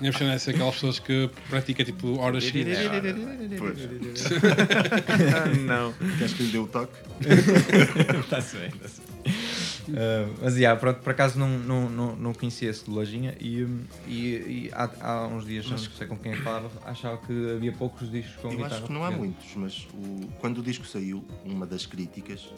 Minha pessoa é ser aquelas pessoas que praticam tipo horas seguidas. Pois. Não. Queres que lhe dê o toque? Está-se bem, está-se bem. Ah, mas, yeah, pronto, por acaso não, não, não, não conhecia esse de lojinha e, e, e há, há uns dias, não sei com quem é que falava, achava que havia poucos discos com Eu guitarra. acho que não há muitos, mas o- quando o disco saiu, uma das críticas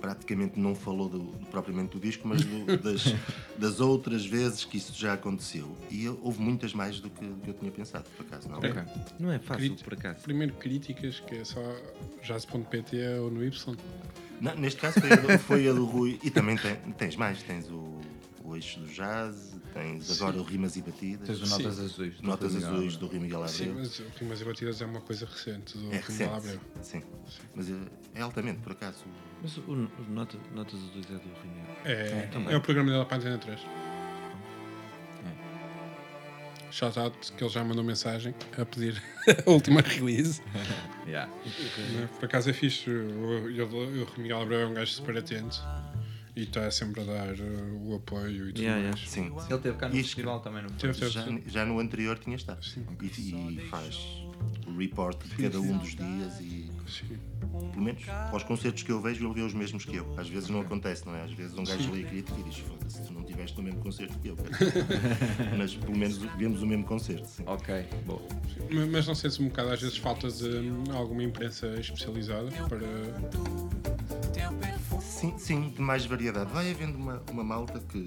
praticamente não falou do, propriamente do disco, mas do- das, das outras vezes que isso já aconteceu. E houve muitas mais do que, do que eu tinha pensado, por acaso. Não. Ok. Não é fácil, Crit- por acaso. Primeiro críticas, que é só jazz.pt ou no Y. Não, neste caso foi a, do, foi a do Rui. E também tem- tens mais, tens o, o eixo do jazz, tens agora o Rimas e Batidas, Tens o Notas Azuis. do Notas Rui Azuis Miguel. do Rui Miguel Sim, Abreu. mas Rimas e Batidas é uma coisa recente do É Rui Miguel recente, Abreu. sim. Mas é, é altamente, por acaso. Mas o, o Nota- Notas Azuis é do Rinel. É, também. é o programa dela para a Antena 3. Shout out que ele já mandou mensagem a pedir a última release. Yeah. Né? Por acaso é fixe. O, Miguel Abreu é um gajo super atento e está sempre a dar uh, o apoio e tudo Yeah, mais. Sim. Ele teve cá no Isto- festival também, foi? Teve, teve, Já, sim. já no anterior tinha estado. E, e faz o report de cada um dos dias e Sim. pelo menos aos concertos que eu vejo ele vê os mesmos que eu. Às vezes não acontece, não é? Às vezes um gajo lê a crítica e diz, foda-se, tu não estiveste no mesmo concerto que eu. cara." Mas pelo menos vemos o mesmo concerto. Sim. Ok, boa. Ma- Mas não sentes um bocado às vezes falta de hum, alguma imprensa especializada para. Sim, sim, de mais variedade. Vai havendo uma, uma malta que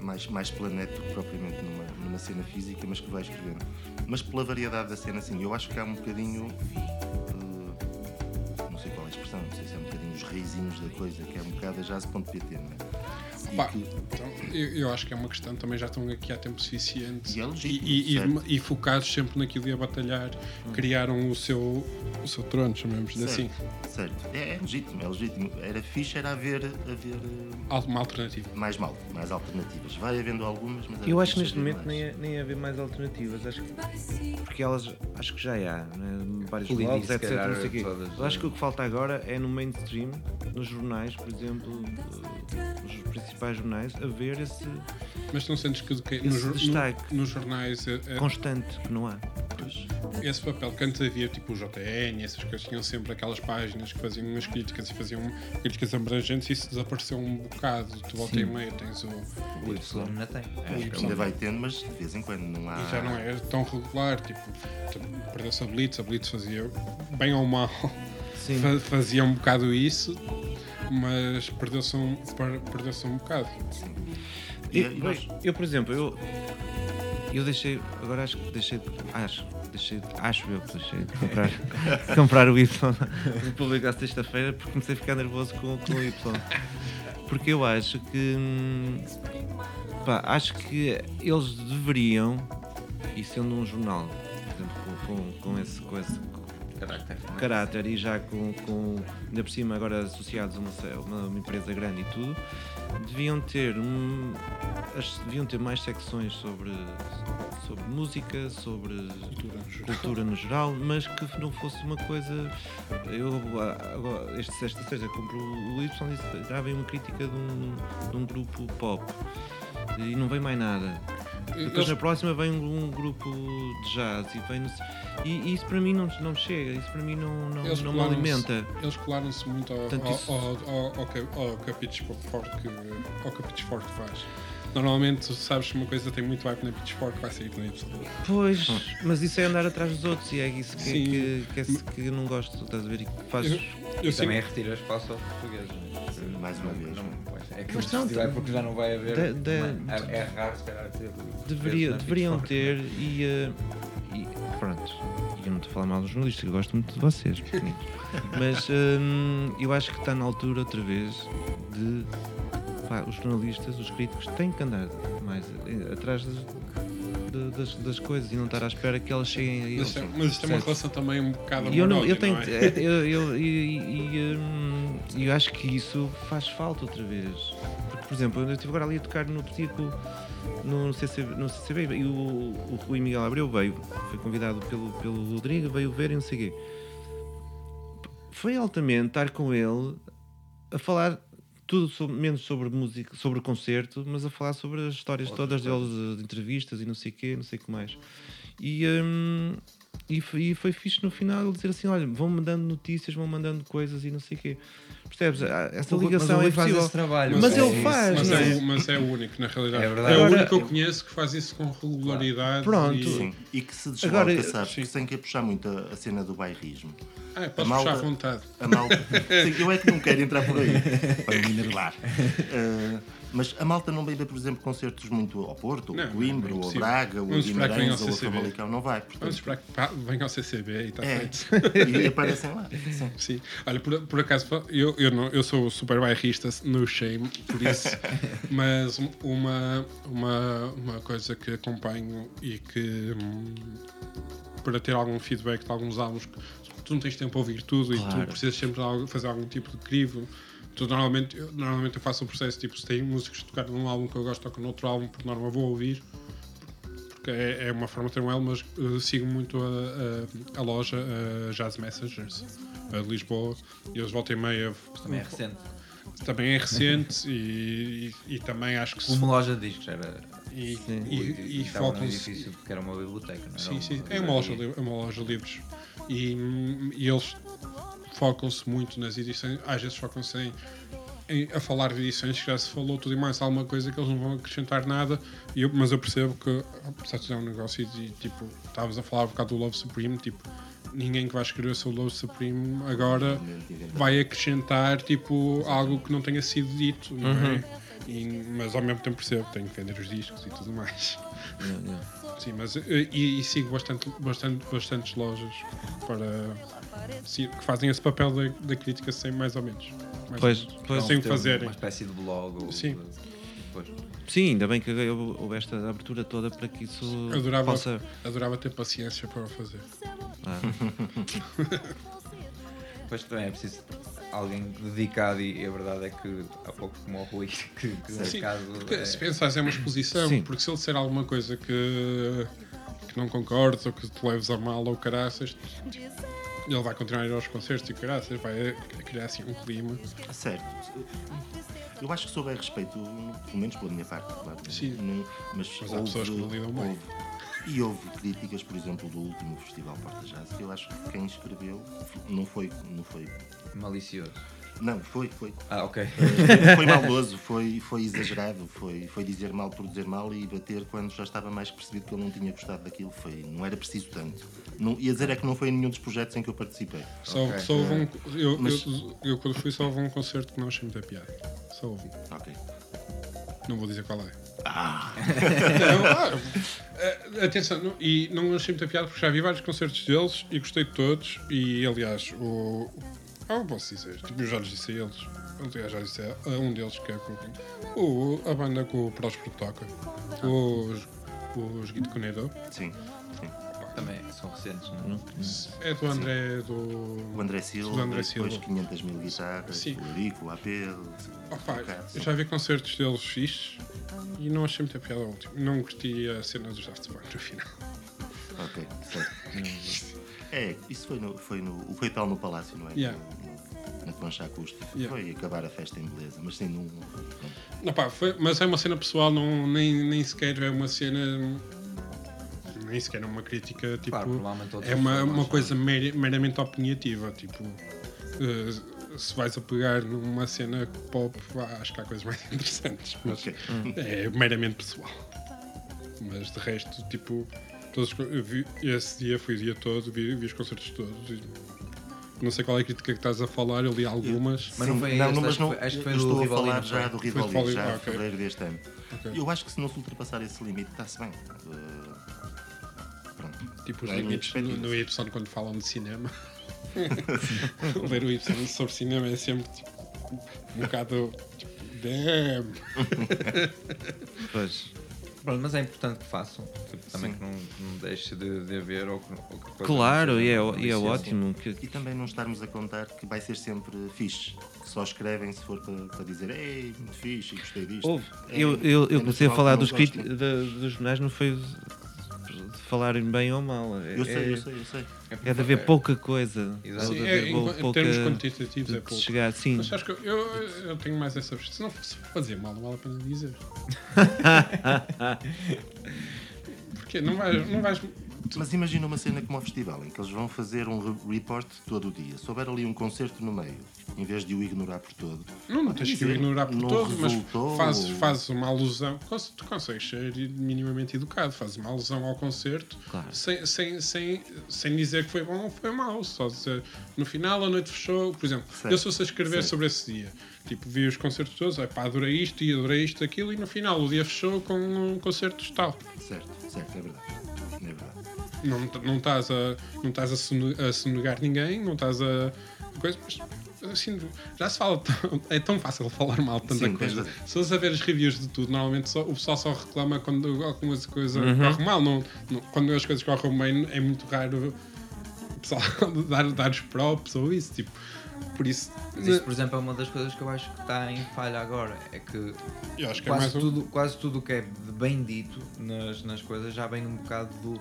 mais, mais planeta do que propriamente numa, numa cena física, mas que vai escrevendo. Mas pela variedade da cena, sim, eu acho que há um bocadinho. Expressão, não sei se é um bocadinho os reizinhos da coisa, que é um bocado a jazz.pt, não é? Pá, que- então, eu, eu acho que é uma questão, também já estão aqui há tempo suficiente E é legítimo, e, e- e focados sempre naquilo e a batalhar, criaram o seu, o seu trono, chamemos-lhe assim. certo. É, é legítimo, é legítimo. Era fixe, era haver, haver eh, Algo- Uma alternativa. mais mal, mais alternativas. Vai havendo algumas, mas era Eu acho que neste momento mais. nem é, nem é haver mais alternativas. Acho que, porque elas acho que já há, né? vários blogs, se etc. calhar Não sei quê. todas, Eu acho que o que falta agora é no mainstream, nos jornais, por exemplo, eh, os principais jornais, haver esse Mas não sentes que, que Esse no jor- no- destaque. nos jornais é- é- constante que não há. esse papel que antes havia, tipo o JN, essas coisas tinham sempre aquelas páginas que faziam umas críticas e faziam críticas abrangentes, isso desapareceu um bocado. Tu volta e meia tens o. O Y ainda tem. Que ainda vai tendo, mas de vez em quando não há. E já não é tão regular, tipo, perdeu-se a Blitz, a Blitz fazia bem ou mal, Sim. fa- fazia um bocado isso, mas perdeu-se um, per- perdeu-se um bocado. E- Eu, e nós- eu, por exemplo, eu, eu deixei, agora acho que deixei, de- acho, deixei, de- acho eu que deixei de comprar, comprar o Y no público à sexta-feira porque comecei a ficar nervoso com, com o Y. Porque eu acho que, hum, pá, acho que eles deveriam, e sendo um jornal, por exemplo, com, com, com esse, com esse Carácter. caráter e já com, com ainda por cima agora associados a uma, uma- uma empresa grande e tudo, deviam ter um, as- deviam ter mais secções sobre, sobre música, sobre Cultura, no geral. cultura no geral, mas que não fosse uma coisa. Eu ah, agora, este sexta sexta compro o Y e vem uma crítica de um, de um grupo pop e não vem mais nada. Depois Eles- na próxima vem um, um grupo de jazz e vem no- e, e isso para mim não, não chega, isso para mim não, não, Eles não me alimenta. Eles colaram-se muito ao, Portanto, ao, isso- ao, ao, ao, que- ao ao que a Pitchfork faz. Normalmente, tu sabes que uma coisa tem muito hype na Pitchfork, vai sair na Y. Pois, mas isso é andar atrás dos outros e é isso que, Sim. que, que, é- que eu não gosto, estás a ver? E que faz. Eu, eu Também é retirar espaço aos portugueses. não é? Mais uma vez. Não, é que Mas não, é porque já não vai haver. de- de- uma- é, é raro, se calhar, ter. Deveria, deveriam ter e, eh, e pronto. Eu não estou a falar mal dos jornalistas, eu gosto muito de vocês, pequeninos. Mas hum, eu acho que está na altura outra vez de os jornalistas, os críticos, têm que andar mais eh, atrás das, das, das coisas e não estar à espera que elas cheguem a mas, eles. isto é- mas isto é uma relação também um bocado E eu, não, eu tenho. não é? é, eu, eu- e, e, hum, eu acho que isso faz falta outra vez. Porque, por exemplo, eu estive agora ali a tocar no com- no, CCB, no CCB e o, o Rui Miguel Abreu veio, foi convidado pelo, pelo Rodrigo, veio ver e não sei o quê. Foi altamente estar com ele a falar tudo sobre- menos sobre música, sobre concerto, mas a falar sobre as histórias todas dele, de entrevistas e não sei o quê, não sei o que mais. E, hum, e, foi, e foi fixe no final ele dizer assim: olha, vão mandando notícias, vão mandando coisas e não sei o quê. Percebes? Há- Essa O ligação mas é faz impossível. esse trabalho. Mas é ele faz, Mas não é, é? o- mas é o único, na realidade. É verdade. É o Agora- único que eu conheço que faz isso com regularidade. Pronto. E... Sim, e que se desloca, Agora, sabes, sim. sem querer puxar muito a, a cena do bairrismo. Ah, A podes malta- puxar à vontade. A malta. Sim, eu é que não quero entrar por aí para me enervar. Uh, mas a malta não vai ver, por exemplo, concertos muito ao Porto, ou a Coimbra, não é ou a. Braga, ou a Vamos Guimarães, ou a. Famalicão. Não vai. Vamos Portanto, esperar que pá, venha ao CCB e está é. feito. E aparecem lá. Sim. Sim. Olha, por, por acaso, eu, eu, não, eu sou super bairrista, no shame, por isso. mas uma, uma, uma coisa que acompanho e que, hum, para ter algum feedback de alguns álbuns, que tu não tens tempo a ouvir tudo e Claro. tu precisas sempre fazer algum tipo de crivo. Tu, normalmente, eu, normalmente eu faço o processo, tipo, se tem músicos que tocaram num álbum que eu gosto ou no outro álbum, por norma vou ouvir. Porque é, é uma forma de ter um L, mas uh, sigo muito a, a, a loja Jazz Messengers a de Lisboa e eles voltam e meia. Também é recente. Também é recente e, e, e também acho que se- Como loja de discos, era. e, Sim. e, e estava num focam-se. edifício que era uma biblioteca, não era? Sim, sim, uma é uma loja, é uma loja de livros. E, e eles focam-se muito nas edições, às vezes focam-se em, em- a falar de edições que já se falou tudo e mais alguma coisa que eles não vão acrescentar nada. E eu- mas eu percebo que, apesar de ser um negócio e tipo, estavas a falar um bocado do Love Supreme, tipo, ninguém que vai escrever sobre o Love Supreme agora vai acrescentar tipo algo que não tenha sido dito, não é? E- mas ao mesmo tempo percebo tenho que vender os discos e tudo mais. Yeah, yeah. Sim, mas eh, e, e sigo bastante, bastante, bastantes lojas para, que fazem esse papel da, da crítica sem mais ou menos. Mais Pois, ou menos. pois. sem o fazerem. Uma espécie de blog. Ou Sim. Pois. Sim, ainda bem que houve houve esta abertura toda para que isso Adorava, possa. adorava ter paciência para o fazer. Ah, Pois também é preciso alguém dedicado e a verdade é que há pouco como o Rui, que, que nesse Sim, caso. porque é- se pensares é uma exposição, Sim. porque se ele disser alguma coisa que, que não concordes ou que te leves a mal ou caraças, ele vai continuar a ir aos concertos e caraças, vai criar assim um clima. Certo. Eu acho que soube a respeito, pelo menos pela minha parte, claro. Sim. Não- mas, Mas há pessoas que não lidam bem. houve- E houve críticas, por exemplo, do último Festival Porta Jazz, que eu acho que quem escreveu não foi. Não, foi, malicioso. não foi, foi. Ah, ok. Eh, foi maldoso, foi, foi exagerado, foi, foi dizer mal por dizer mal e bater quando já estava mais percebido que ele não tinha gostado daquilo. Foi, não era preciso tanto. Não, ia dizer é que não foi em nenhum dos projetos em que eu participei. Só, Ok. só houve um, eu, Mas- eu, eu, quando fui, só houve um concerto que não achei muita piada. Só houve. Ok. Não vou dizer qual é. Não, ah, eh, atenção, não- e não achei muita piada porque já vi vários concertos deles e gostei de todos. E aliás, o. Ah, posso dizer, tipo, eu já lhes disse a eles. Aliás, já disse a um deles que é com o, a banda que o Próspero toca. Os, os Guido Conedo. Sim. Também são recentes, não? É do André do. O André Silva, Do André depois Silva. 500 mil guitarras, Sim. o Eurico, o AP. Opa, eu já vi concertos deles fixes e não achei muita piada ao último. Não curti a cena dos Daft Punk no final. Ok, certo. É, isso foi no, foi no. O foi tal no Palácio, não é? Yeah. Na plancha acústica. Yeah. Foi acabar a festa em beleza, mas sim, não. Não, pá, foi- mas é uma cena pessoal, não, nem, nem sequer é uma cena. Nem sequer é uma crítica, tipo. Claro, é uma, uma coisa mer- meramente opiniativa, tipo. eh, se vais a pegar numa cena pop, acho que há coisas mais interessantes, mas Ok. é meramente pessoal. Mas de resto, tipo, todos, vi, esse dia foi o dia todo, vi, vi os concertos todos. e não sei qual é a crítica que estás a falar, eu li algumas. Mas não foi não, este, não, acho não, que foi- acho que foi eu estou a Rivoli, falar já do Rivoli, já ah, em ok. fevereiro deste ano. Ok. Eu acho que se não se ultrapassar esse limite, está-se bem. Pronto. Tipo os É limites no, no Y quando falam de cinema. Ler o Y sobre cinema é sempre tipo, um bocado tipo, damn. pois. Pronto, mas é importante que façam. Tipo, também que não, não deixe de, de haver ou que, ou que Claro, e é, e é ótimo. Que, E também não estarmos a contar que vai ser sempre fixe. Que só escrevem se for para, para dizer Ei, muito fixe e gostei disto. Houve. É- Eu, eu, é eu comecei a falar dos, crit... da- dos jornais, não foi falarem bem ou mal. É, Eu sei, é, eu sei, eu sei. é de haver pouca coisa. Exato. Sim, de é, haver em, pou- em pouca- termos quantitativos de- é de pouco. chegar, sim. Mas acho que eu, eu, eu tenho mais essa Se não fosse dizer mal, não vale a pena dizer. Porque não vais, não vais. Mas imagina uma cena como o festival, em que eles vão fazer um re- report todo o dia. Se houver ali um concerto no meio, em vez de o ignorar por todo, Não, não tens que o ignorar por todo, mas fazes, fazes uma alusão. Tu consegues ser minimamente educado, fazes uma alusão ao concerto Claro. sem, sem, sem, sem dizer que foi bom ou foi mau. Só dizer no final a noite fechou. Por exemplo, Certo, eu se fosse a escrever certo. sobre esse dia, tipo, vi os concertos todos, é pá, adorei isto e adorei isto, aquilo, e no final o dia fechou com um concerto tal. Certo, certo, é verdade. É verdade. Não, não estás a, não estás a, sone- a sonegar ninguém, não estás a. coisa, mas assim, já se fala. tão- é tão fácil falar mal de tanta Sim, coisa. tens Se fores a ver as reviews de tudo, normalmente só- o pessoal só reclama quando alguma coisa corre mal. Não, não- quando as coisas correm bem, é muito raro o pessoal dar, dar os props ou isso. Tipo, por isso. Mas isso, por exemplo, é uma das coisas que eu acho que está em falha agora. É que eu acho que é quase mais um- tudo, quase tudo o que é de bem dito nas, nas coisas já vem um bocado do,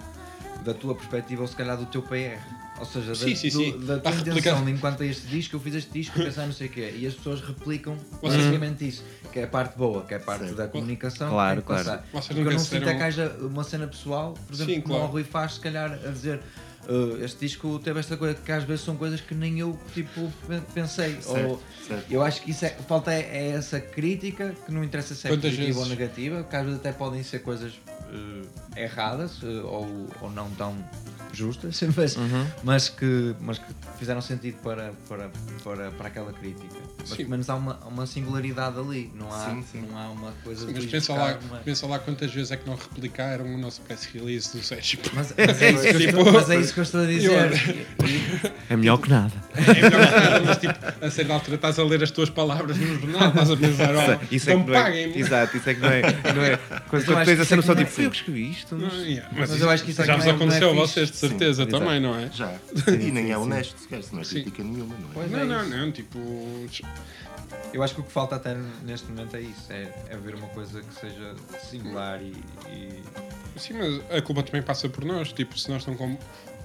da tua perspectiva ou se calhar do teu PR. Ou seja, da, Sim, sim, do- sim. da tua intenção enquanto a este disco, eu fiz este disco, pensar não sei o quê. E as pessoas replicam basicamente isso. Que é a parte boa, que é a parte Certo. da comunicação. Claro, que claro. Vocês Porque eu não se sinto é deram- que haja uma cena pessoal, por exemplo, Sim, como claro. o Rui faz, se calhar, a dizer. "Uh, este disco teve esta coisa que às vezes são coisas que nem eu tipo pe- pensei Certo, ou certo. eu acho que isso é, falta é, é essa crítica que não interessa se é Quantas positiva ou vezes- negativa, que às vezes até podem ser coisas erradas eh, ou, ou não tão justas, mas, Uhum. mas, que, mas que fizeram sentido para, para, para, para aquela crítica. Mas Sim. pelo menos há uma, uma singularidade ali, não há, Sim, sim. Não há uma coisa Mas de pensa lá, uma- pensa lá quantas vezes é que não replicaram o nosso press release do Sérgio. Mas, mas é isso que eu Tipo, estou, mas é isso que eu estou a dizer. É melhor que nada. É melhor que nada, mas tipo, a certa altura estás a ler as tuas palavras no jornal, estás a pensar, oh, Isso é então que não é, paguem-me. exato, isso é que não é. Não é quando eu quando tens que a isso é só não é tipo, fui eu que escrevi isto. Não, mas- yeah, Mas isso eu acho que isso é já que vos não é- não é aconteceu a vocês, de certeza, Sim, também, não é? Já. E nem é honesto, sequer, se não é Sim. crítica nenhuma, não é? Pois Não, é não, não, tipo. Eu acho que o que falta até neste momento é isso, é, é ver uma coisa que seja singular e, e- Sim, mas a culpa também passa por nós. Tipo, se nós não. Com...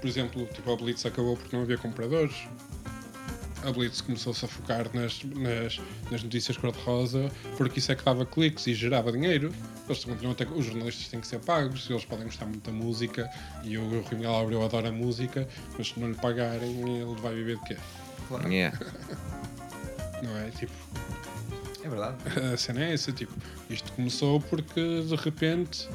Por exemplo, tipo, a Blitz acabou porque não havia compradores. A Blitz começou-se a focar nas, nas, nas notícias cor-de-rosa porque isso é que dava cliques e gerava dinheiro. Eles continuam ter, os jornalistas têm que ser pagos, eles podem gostar muito da música e o Rui Miguel Abreu adora a música, mas se não lhe pagarem, ele vai viver de quê? Yeah. Não é? Tipo, É verdade. a cena é essa, tipo, isto começou porque de repente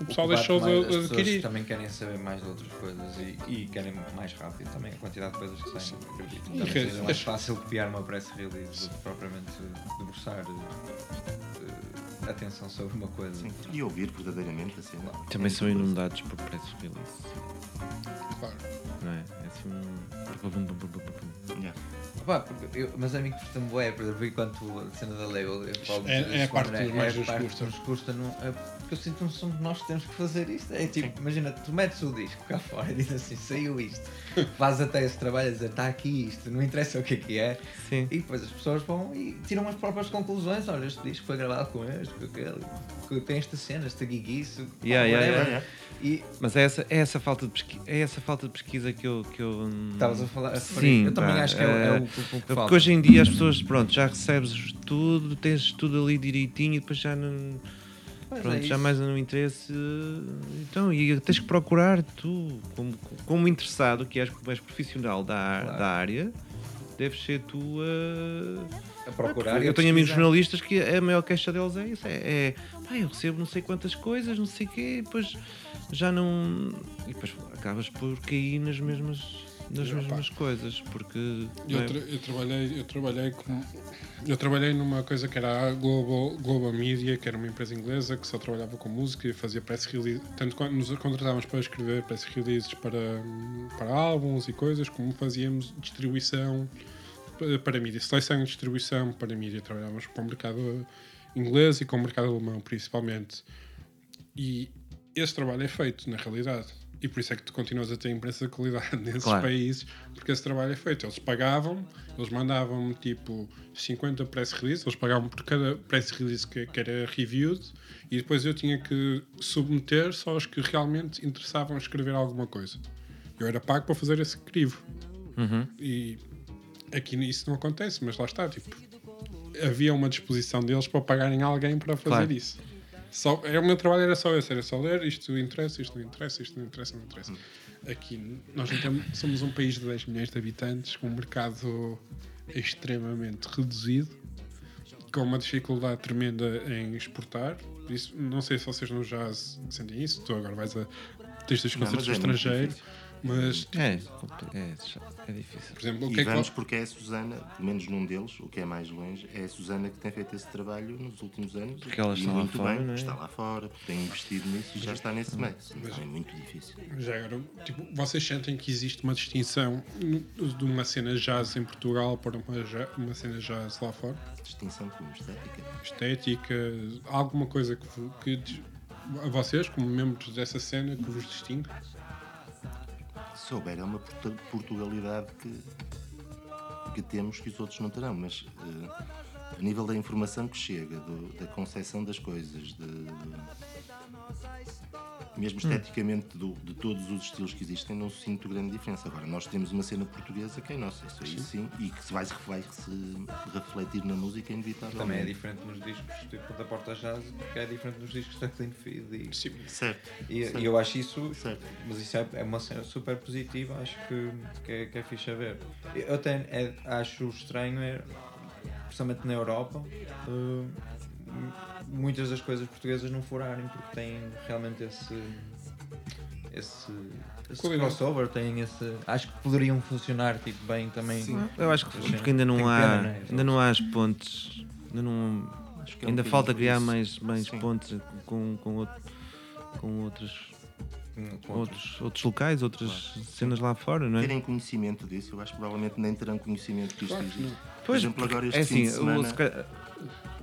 o pessoal O deixou mais, de, as de pessoas adquirir. também querem saber mais de outras coisas e, e querem mais rápido também a quantidade de coisas que saem. acredito. Que- seja mais fácil copiar uma press release do que propriamente debruçar eh, atenção sobre uma coisa. Sim. E ouvir verdadeiramente a cena. Também são inundados por press release. Claro. Não é? É assim um. Yeah. Pá, porque eu, mas a mim custa-me bué, por exemplo, enquanto a cena da label, eu falo É- é a parte que mais é a nos custa. nos custa, não, é porque eu sinto que não somos nós que temos que fazer isto. É tipo, imagina, tu metes o disco cá fora e dizes assim, saiu isto, faz até esse trabalho a dizer, está aqui isto, não interessa o que é que é, Sim. e depois as pessoas vão e tiram as próprias conclusões, olha, este disco foi gravado com este, com aquele, que tem esta cena, esta guiguiço, Yeah, yeah, whatever. yeah. E Mas é essa, é essa falta de pesquisa, é essa falta de pesquisa que eu. Que eu hum, estavas a falar. Sim, eu também pá, acho que é, o- é o, eh, o que Porque hoje em dia as pessoas, pronto, já recebes tudo, tens tudo ali direitinho e depois já não. Pois é Pronto, já mais no interesse. Então, e tens que procurar tu, como, como interessado, que és, como és profissional da, ar- Claro. da área, deves ser tu a. a procurar e a eu tenho amigos jornalistas que a maior queixa deles é isso: é, é pá, eu recebo não sei quantas coisas, não sei o quê, depois já não. E depois acabas por cair nas mesmas. Nas mesmas coisas, porque Eu, é? tra- eu trabalhei, eu trabalhei com, eu trabalhei numa coisa que era a Global, Global Media, que era uma empresa inglesa que só trabalhava com música e fazia press release, tanto quando nos contratávamos para escrever press releases para, para álbuns e coisas, como fazíamos distribuição pa- para mídia, seleção e distribuição para mídia. Trabalhávamos com o mercado inglês e com o mercado alemão, principalmente. E esse trabalho é feito, na realidade. E por isso é que tu continuas a ter imprensa de qualidade nesses Claro. países, porque esse trabalho é feito. Eles pagavam, eles mandavam-me tipo 50 press releases, eles pagavam por cada press release que, que era reviewed, e depois eu tinha que submeter só os que realmente interessavam escrever alguma coisa. Eu era pago para fazer esse crivo. E aqui isso não acontece, mas lá está, tipo, havia uma disposição deles para pagarem alguém para fazer Claro. isso. Só, é, o meu trabalho era só esse, era só ler isto interessa, isto não interessa, isto não interessa, não interessa. Aqui nós temos, somos um país de 10 milhões de habitantes, com um mercado extremamente reduzido, com uma dificuldade tremenda em exportar. Isso, não sei se vocês no jazz sentem isso, tu agora vais a dos Não, concertos no é. Mas É, é, é difícil. por exemplo, o E que é que vamos vo- porque é a Susana, pelo menos num deles, o que é mais longe, é a Susana que tem feito esse trabalho nos últimos anos. Porque ela e está lá muito fora, bem, é? está lá fora, porque tem investido nisso e já está nesse meio. Então é muito difícil. Já agora, tipo, vocês sentem que existe uma distinção de uma cena jazz em Portugal para uma, uma cena jazz lá fora? Distinção como estética. Estética, alguma coisa que, que a vocês, como membros dessa cena, que vos distingue? Se souber, é uma portu- Portugalidade que, que temos que os outros não terão, mas eh, a nível da informação que chega, do- da concepção das coisas, de, mesmo esteticamente do- de todos os estilos que existem, não sinto grande diferença. Agora, nós temos uma cena portuguesa que é nossa, isso aí sim, e que se vai, vai se refletir na música inevitavelmente. Também é diferente nos discos tipo, da Porta Jazz, que é diferente nos discos da Clean Feed. E, Certo. e, certo. e eu acho isso, Certo. mas isso é, é uma cena super positiva, acho que, que, é, que é fixe a ver. Eu até é, acho estranho, é, principalmente na Europa, eh, muitas das coisas portuguesas não furarem porque têm realmente esse. Esse, esse crossover, têm esse. Acho que poderiam funcionar tipo, bem também. Eu acho que Sim. porque ainda não há, pena, né? ainda não há as pontes, ainda não Acho que é um ainda falta criar isso. mais mais Sim. pontes com com, outro, com outros com- outros outros locais, outras cenas lá fora, não é? terem conhecimento disso, eu acho que provavelmente nem terão conhecimento que isto Claro existe. Por exemplo, agora este é fim assim, de semana. o, se calhar-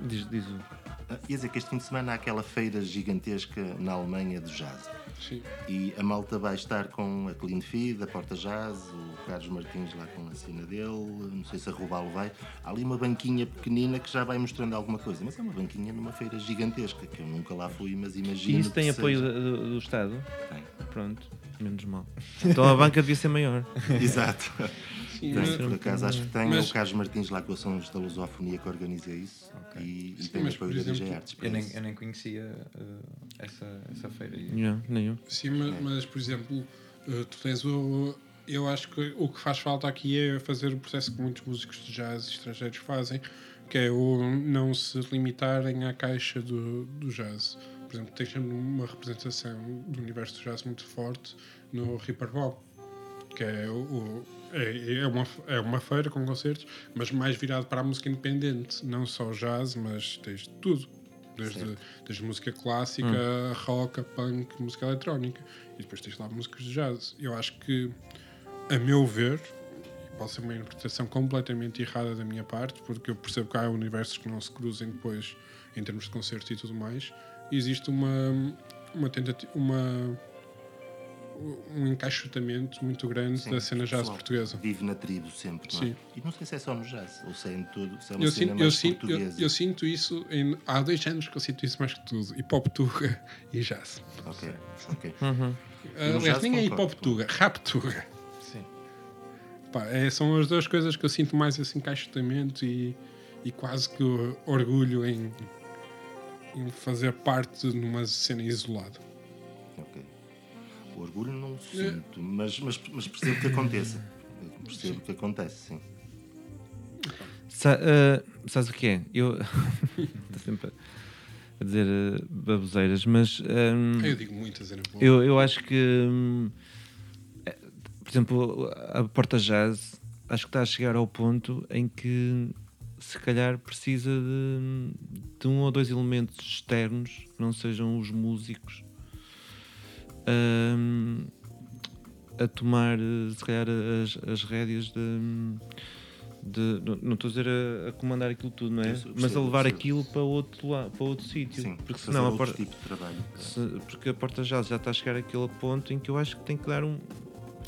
diz, diz o- Ia dizer que este fim de semana há aquela feira gigantesca na Alemanha do jazz. Sim. E a malta vai estar com a Clean Feed, a Porta Jazz, o Carlos Martins lá com a cena dele, não sei se a Rubalo vai. Há ali uma banquinha pequenina que já vai mostrando alguma coisa, mas é uma banquinha numa feira gigantesca, que eu nunca lá fui, mas imagino. E isso tem apoio seja. do, do Estado? Tem. Pronto, menos mal. Então a banca devia ser maior. Exato. Tem, mas- por acaso acho que tem. Mas- É o Carlos Martins lá com a Sons da Lusofonia que organiza isso. E, e Sim, tem apoio da Arts. para Eu nem, eu nem conhecia eh, essa, essa feira. E- Não, nenhum. Sim, mas, mas, por exemplo, eh, tu tens o. Eu acho que o que faz falta aqui é fazer o processo que muitos músicos de jazz estrangeiros fazem, que é o não se limitarem à caixa do, do jazz. Por exemplo, tens sempre uma representação do universo do jazz muito forte no Hyperbop, que é, o, o- é, é, uma, é uma feira com concertos, mas mais virado para a música independente, não só jazz, mas tens tudo. Desde, desde música clássica, rock, a punk, música eletrónica. E depois tens lá músicas de jazz. Eu acho que, a meu ver, pode ser uma interpretação completamente errada da minha parte, porque eu percebo que há universos que não se cruzem depois em termos de concertos e tudo mais. E existe uma, uma tentativa, uma, um encaixotamento muito grande Sim, da cena jazz portuguesa. Vive na tribo sempre, não é? Sim. E não sei se é só no jazz, ou se é em tudo, se é uma Eu cena sinto, eu, mais sinto, eu, portuguesa. eu sinto isso em- há dois anos que eu sinto isso mais que tudo. Hip hop tuga e jazz. Ok, ok. Uhum. no Aliás, nem é hip hop tuga, rap tuga. Sim. Pá, é, são as duas coisas que eu sinto mais esse encaixotamento e, e quase que orgulho em, em fazer parte numa cena isolada. Orgulho não sinto, mas, mas, mas percebo que aconteça. Percebo que acontece, sim. Sa ah, sabes o que é? Eu estou sempre a dizer ah, baboseiras, mas hum, Eu digo muitas, era bom. eu, eu acho que, eh, por exemplo, a Porta Jazz acho que está a chegar ao ponto em que se calhar precisa de, de um ou dois elementos externos que não sejam os músicos hum, a tomar se calhar as, as rédeas de, De, não estou a dizer a, a comandar aquilo tudo, não é? Percebo, Mas a levar aquilo para outro, para outro sítio. Sim, porque fazer senão a outro porta, tipo de trabalho. se- porque a porta já, já está a chegar àquele ponto em que eu acho que tem que dar um,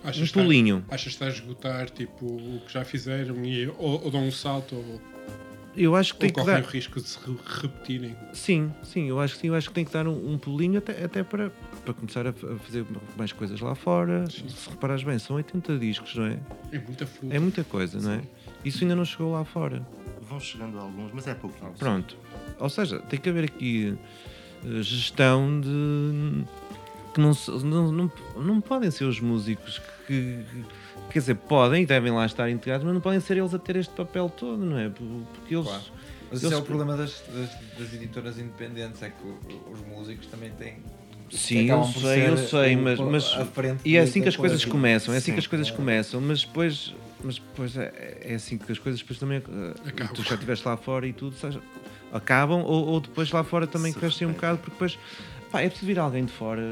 Achas um que está- pulinho. Achas que está a esgotar tipo, o que já fizeram e, ou, ou dão um salto ou, Eu acho que ou tem que correm dar. o risco de se re- repetirem? Sim, sim, eu acho que sim, eu acho que tem que dar um, um pulinho até, até para, para começar a, fazer mais coisas lá fora. Se reparares bem, são 80 discos, não é? É muita fruta. É muita coisa, não é? Isso ainda não chegou lá fora. Vão chegando alguns, mas é pouquinho. Pronto. Ou seja, tem que haver aqui eh, gestão de. que não, não, não, não podem ser os músicos que. Quer dizer, podem e devem lá estar integrados, mas não podem ser eles a ter este papel todo, não é? Porque eles. Claro. Mas eles- esse é o problema das, das, das editoras independentes, é que os músicos também têm. Sim, eu sei, eu sei, o- mas, mas e é assim que as coisas coisa. começam, é assim que Sim, as coisas claro. começam, mas depois, mas depois é, é assim que as coisas depois também eh, Acabam. tu já estiveste lá fora e tudo, seja, acabam ou, ou depois lá fora também Se crescem um bocado, porque depois pá, é preciso vir alguém de fora,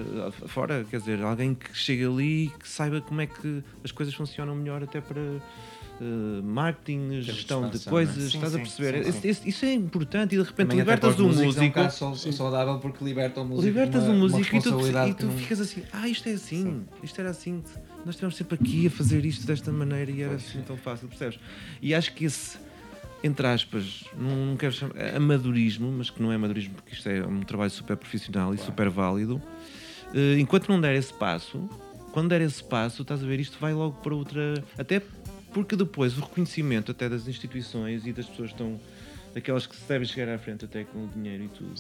fora, quer dizer, alguém que chegue ali e que saiba como é que as coisas funcionam melhor até para eh, marketing, gestão de expansão, coisas, é? Sim, estás a sim, perceber? sim, Esse- isso é importante e de repente Também libertas um músicos é um músico saudável porque liberta o músico. libertas uma- o uma músico e tu, e tu não- ficas assim, ah, isto é assim, isto era assim, nós estivemos sempre aqui a fazer isto desta maneira e era assim tão fácil, percebes? E acho que esse, entre aspas, não, não quero chamar é amadorismo, mas que não é amadorismo porque isto é um trabalho super profissional e super válido, eh, enquanto não der esse passo, quando der esse passo, estás a ver, isto vai logo para outra. Até porque depois o reconhecimento até das instituições e das pessoas que estão. daquelas que se devem chegar à frente até com o dinheiro e tudo.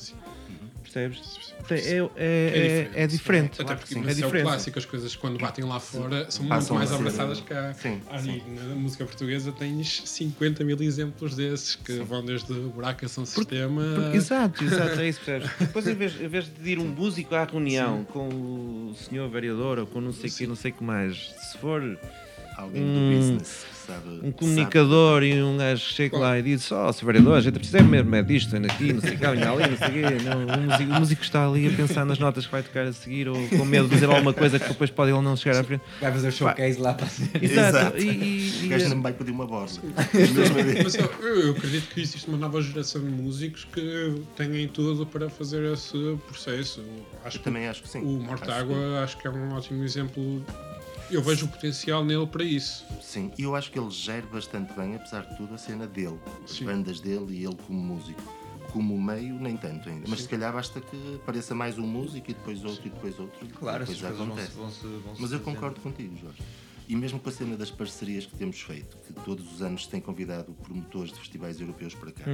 Percebes? Tem- É, é, é, é diferente. Até porque é isso é o diferente. clássico, as coisas quando batem lá fora são muito Passam mais a ser- abraçadas que cá. Sim, Ali na música portuguesa tens 50 mil exemplos desses que vão desde buraco a São Sistema. Porque- exato, exato, é isso, percebes? Depois, em vez, em vez de ir um músico à reunião com o senhor vereador ou com não sei o que, não sei o que mais, se for Alguém um- do business que sabe. um comunicador e um gajo que chega lá e diz: Ó, senhor vereador, a gente precisa mesmo é disto, anda aqui, não sei o que, ali, não sei o quê. Não, o, músico, o músico está ali a pensar nas notas que vai tocar a seguir ou com medo de dizer alguma coisa que depois pode ele não chegar à frente. Vai fazer o showcase lá para ser. Exato. Exato. E, e- O gajo não me vai pedir uma borda. Mas eu, eu acredito que existe uma nova geração de músicos que têm tudo para fazer esse processo. Acho Eu que também acho que sim. o Mortágua acho que é um ótimo exemplo. Eu vejo o potencial nele para isso. Sim, e eu acho que ele gera bastante bem, apesar de tudo, a cena dele, as Sim. bandas dele e ele como músico. Como meio, nem tanto ainda. Mas se calhar basta que apareça mais um músico e depois outro e depois outro. Claro, e essas depois coisas vão-se acontece. vão -se, vão -se Mas eu concordo contigo, Jorge. E mesmo com a cena das parcerias que temos feito, que todos os anos se tem convidado promotores de festivais europeus para cá,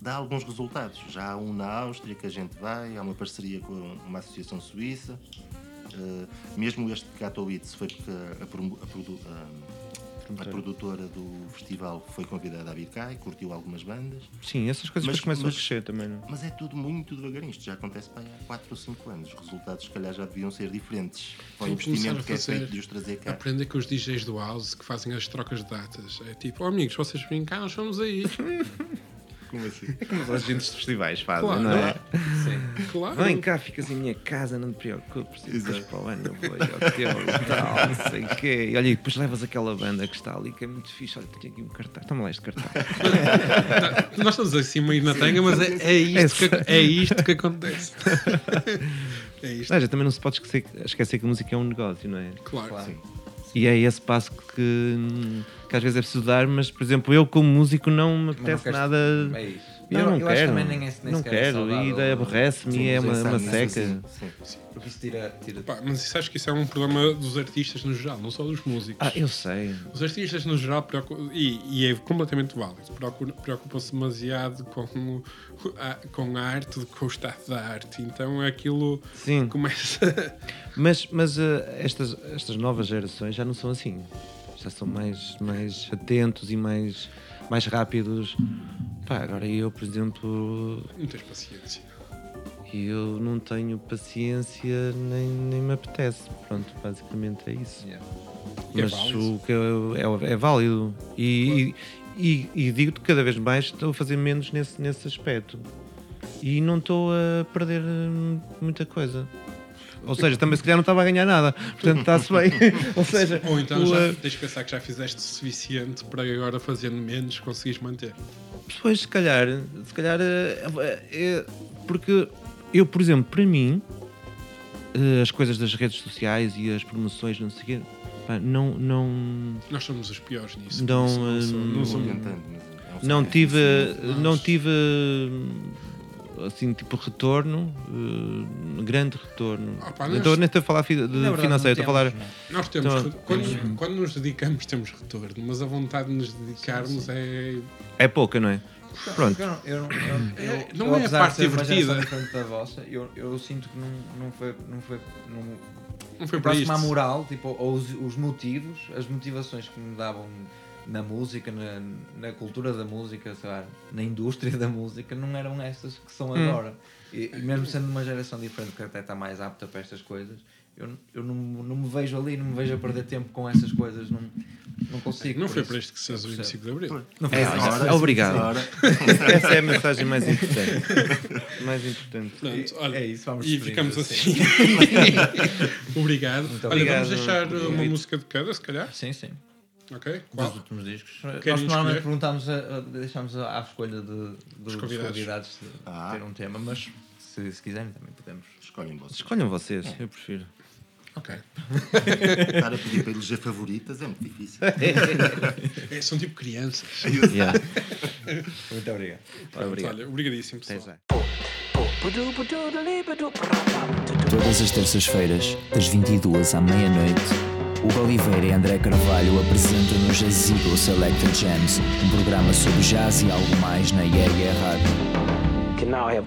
dá alguns resultados. Já há um na Áustria que a gente vai, há uma parceria com uma associação suíça. Uh, mesmo este Katowice foi porque a, a a- a produtora do festival foi convidada a vir cá e curtiu algumas bandas. Sim, essas coisas Mas- depois começam mas- a crescer também, não? Mas é tudo muito devagarinho. Isto já acontece há 4 ou 5 anos. Os resultados, se calhar, já deviam ser diferentes. Para o investimento que é feito de os trazer cá. Aprender com os DJs do House que fazem as trocas de datas. É tipo, oh, amigos, vocês vêm cá, nós vamos aí. Como assim? É como os agentes de festivais fazem, Claro. não é? Sim. Claro. Vem cá, ficas em minha casa, não te preocupes. E depois para o ano eu vou ao teu tal, não sei o quê. E olha, e depois levas aquela banda que está ali, que é muito fixe. Olha, tenho aqui um cartaz. Toma lá este cartaz. Nós estamos assim meio na tanga, mas é, é, isto, que, é isto que acontece. é isto. Também não se pode esquecer, esquecer que a música é um negócio, não é? Claro. Claro. Sim. E é esse passo que, que às vezes é preciso dar, mas, por exemplo, eu como músico não me não apetece nada. É isso. Eu, Eu- não eu acho quero. também nem é- nem não é quero. saudável. e daí aborrece-me Sim, e é uma, é uma sano, seca. Sim, sim. Porque isso tira. tira Pá, mas isso acho que isso é um problema dos artistas no geral, não só dos músicos. Ah, eu sei. Os artistas no geral e, e é completamente válido, preocu- preocupam-se demasiado com, a, com a arte, com o estado da arte. Então aquilo Sim. começa. Mas, mas eh, estas, estas novas gerações já não são assim. Já são mais, mais atentos e mais, mais rápidos. Pá, agora eu, por exemplo, não tens paciência. eu não tenho paciência nem, nem me apetece. Pronto, basicamente é isso. Yeah. É Mas válido. o que é, é, é válido. E, e, e digo-te cada vez mais estou a fazer menos nesse, nesse aspecto. E não estou a perder hum, muita coisa. Ou seja, também se calhar não estava a ganhar nada. Portanto, está-se bem. Ou seja, Ou então o, já eh, tens de pensar que já fizeste o suficiente para agora fazendo menos conseguires manter. Pois, se calhar, se calhar é, é- porque eu, por exemplo, para mim, as coisas das redes sociais e as promoções, não sei o quê, não, não, Nós somos os piores nisso. Não, não, sou- não não sacrifício tive, não tive assim, tipo, retorno, eh, grande retorno. Ah, pá, Não nós- estou- nem estou a falar fi- de verdade, financeiro, estou a não falar. temos, Nós temos. Então, quando, quando nos dedicamos, temos retorno, mas a vontade de nos dedicarmos é. É pouca, não é? Pronto. Eu não, eu não, eu, É, eu- não eu, é a apesar parte de ser uma divertida. da vossa, eu, eu sinto que não, não foi. Não foi não, Não foi para próximo à isto. moral, tipo, ou os, os motivos, as motivações que me davam na música, na, na cultura da música, sei lá, na indústria da música, não eram essas que são Hum. agora. E, e mesmo sendo uma geração diferente que até está mais apta para estas coisas, eu, eu não, não me vejo ali, não me vejo a perder tempo com essas coisas, não, não consigo. Não foi isso. para isto que se fez o 25 de Abril. Não foi É, para ora, isso. obrigado. Essa é a mensagem mais importante. mais importante. Portanto, olha, É isso, vamos e ficamos assim. assim. obrigado. Olha, obrigado. vamos deixar uma Obrigado. música de cada, se calhar. Sim, sim. Ok? dos Qual? últimos discos. Querem Nós normalmente escolher? perguntamos, a, a- deixamos a- à escolha de, de- dos convidados. convidados, de Ah. ter um tema, mas se, se quiserem também podemos. escolhem vocês. Escolham vocês, eu prefiro. Ok. Estar a pedir para eleger favoritas é muito difícil. É, são tipo crianças. Yeah. Muito obrigado. Pronto, Obrigado. Olha, obrigadíssimo, Até pessoal. já. Todas as terças-feiras, das 22 à meia-noite, Hugo Oliveira e André Carvalho apresentam no Jazz Eagle Selected Jams, um programa sobre jazz e algo mais na Yeah Rádio. can now have.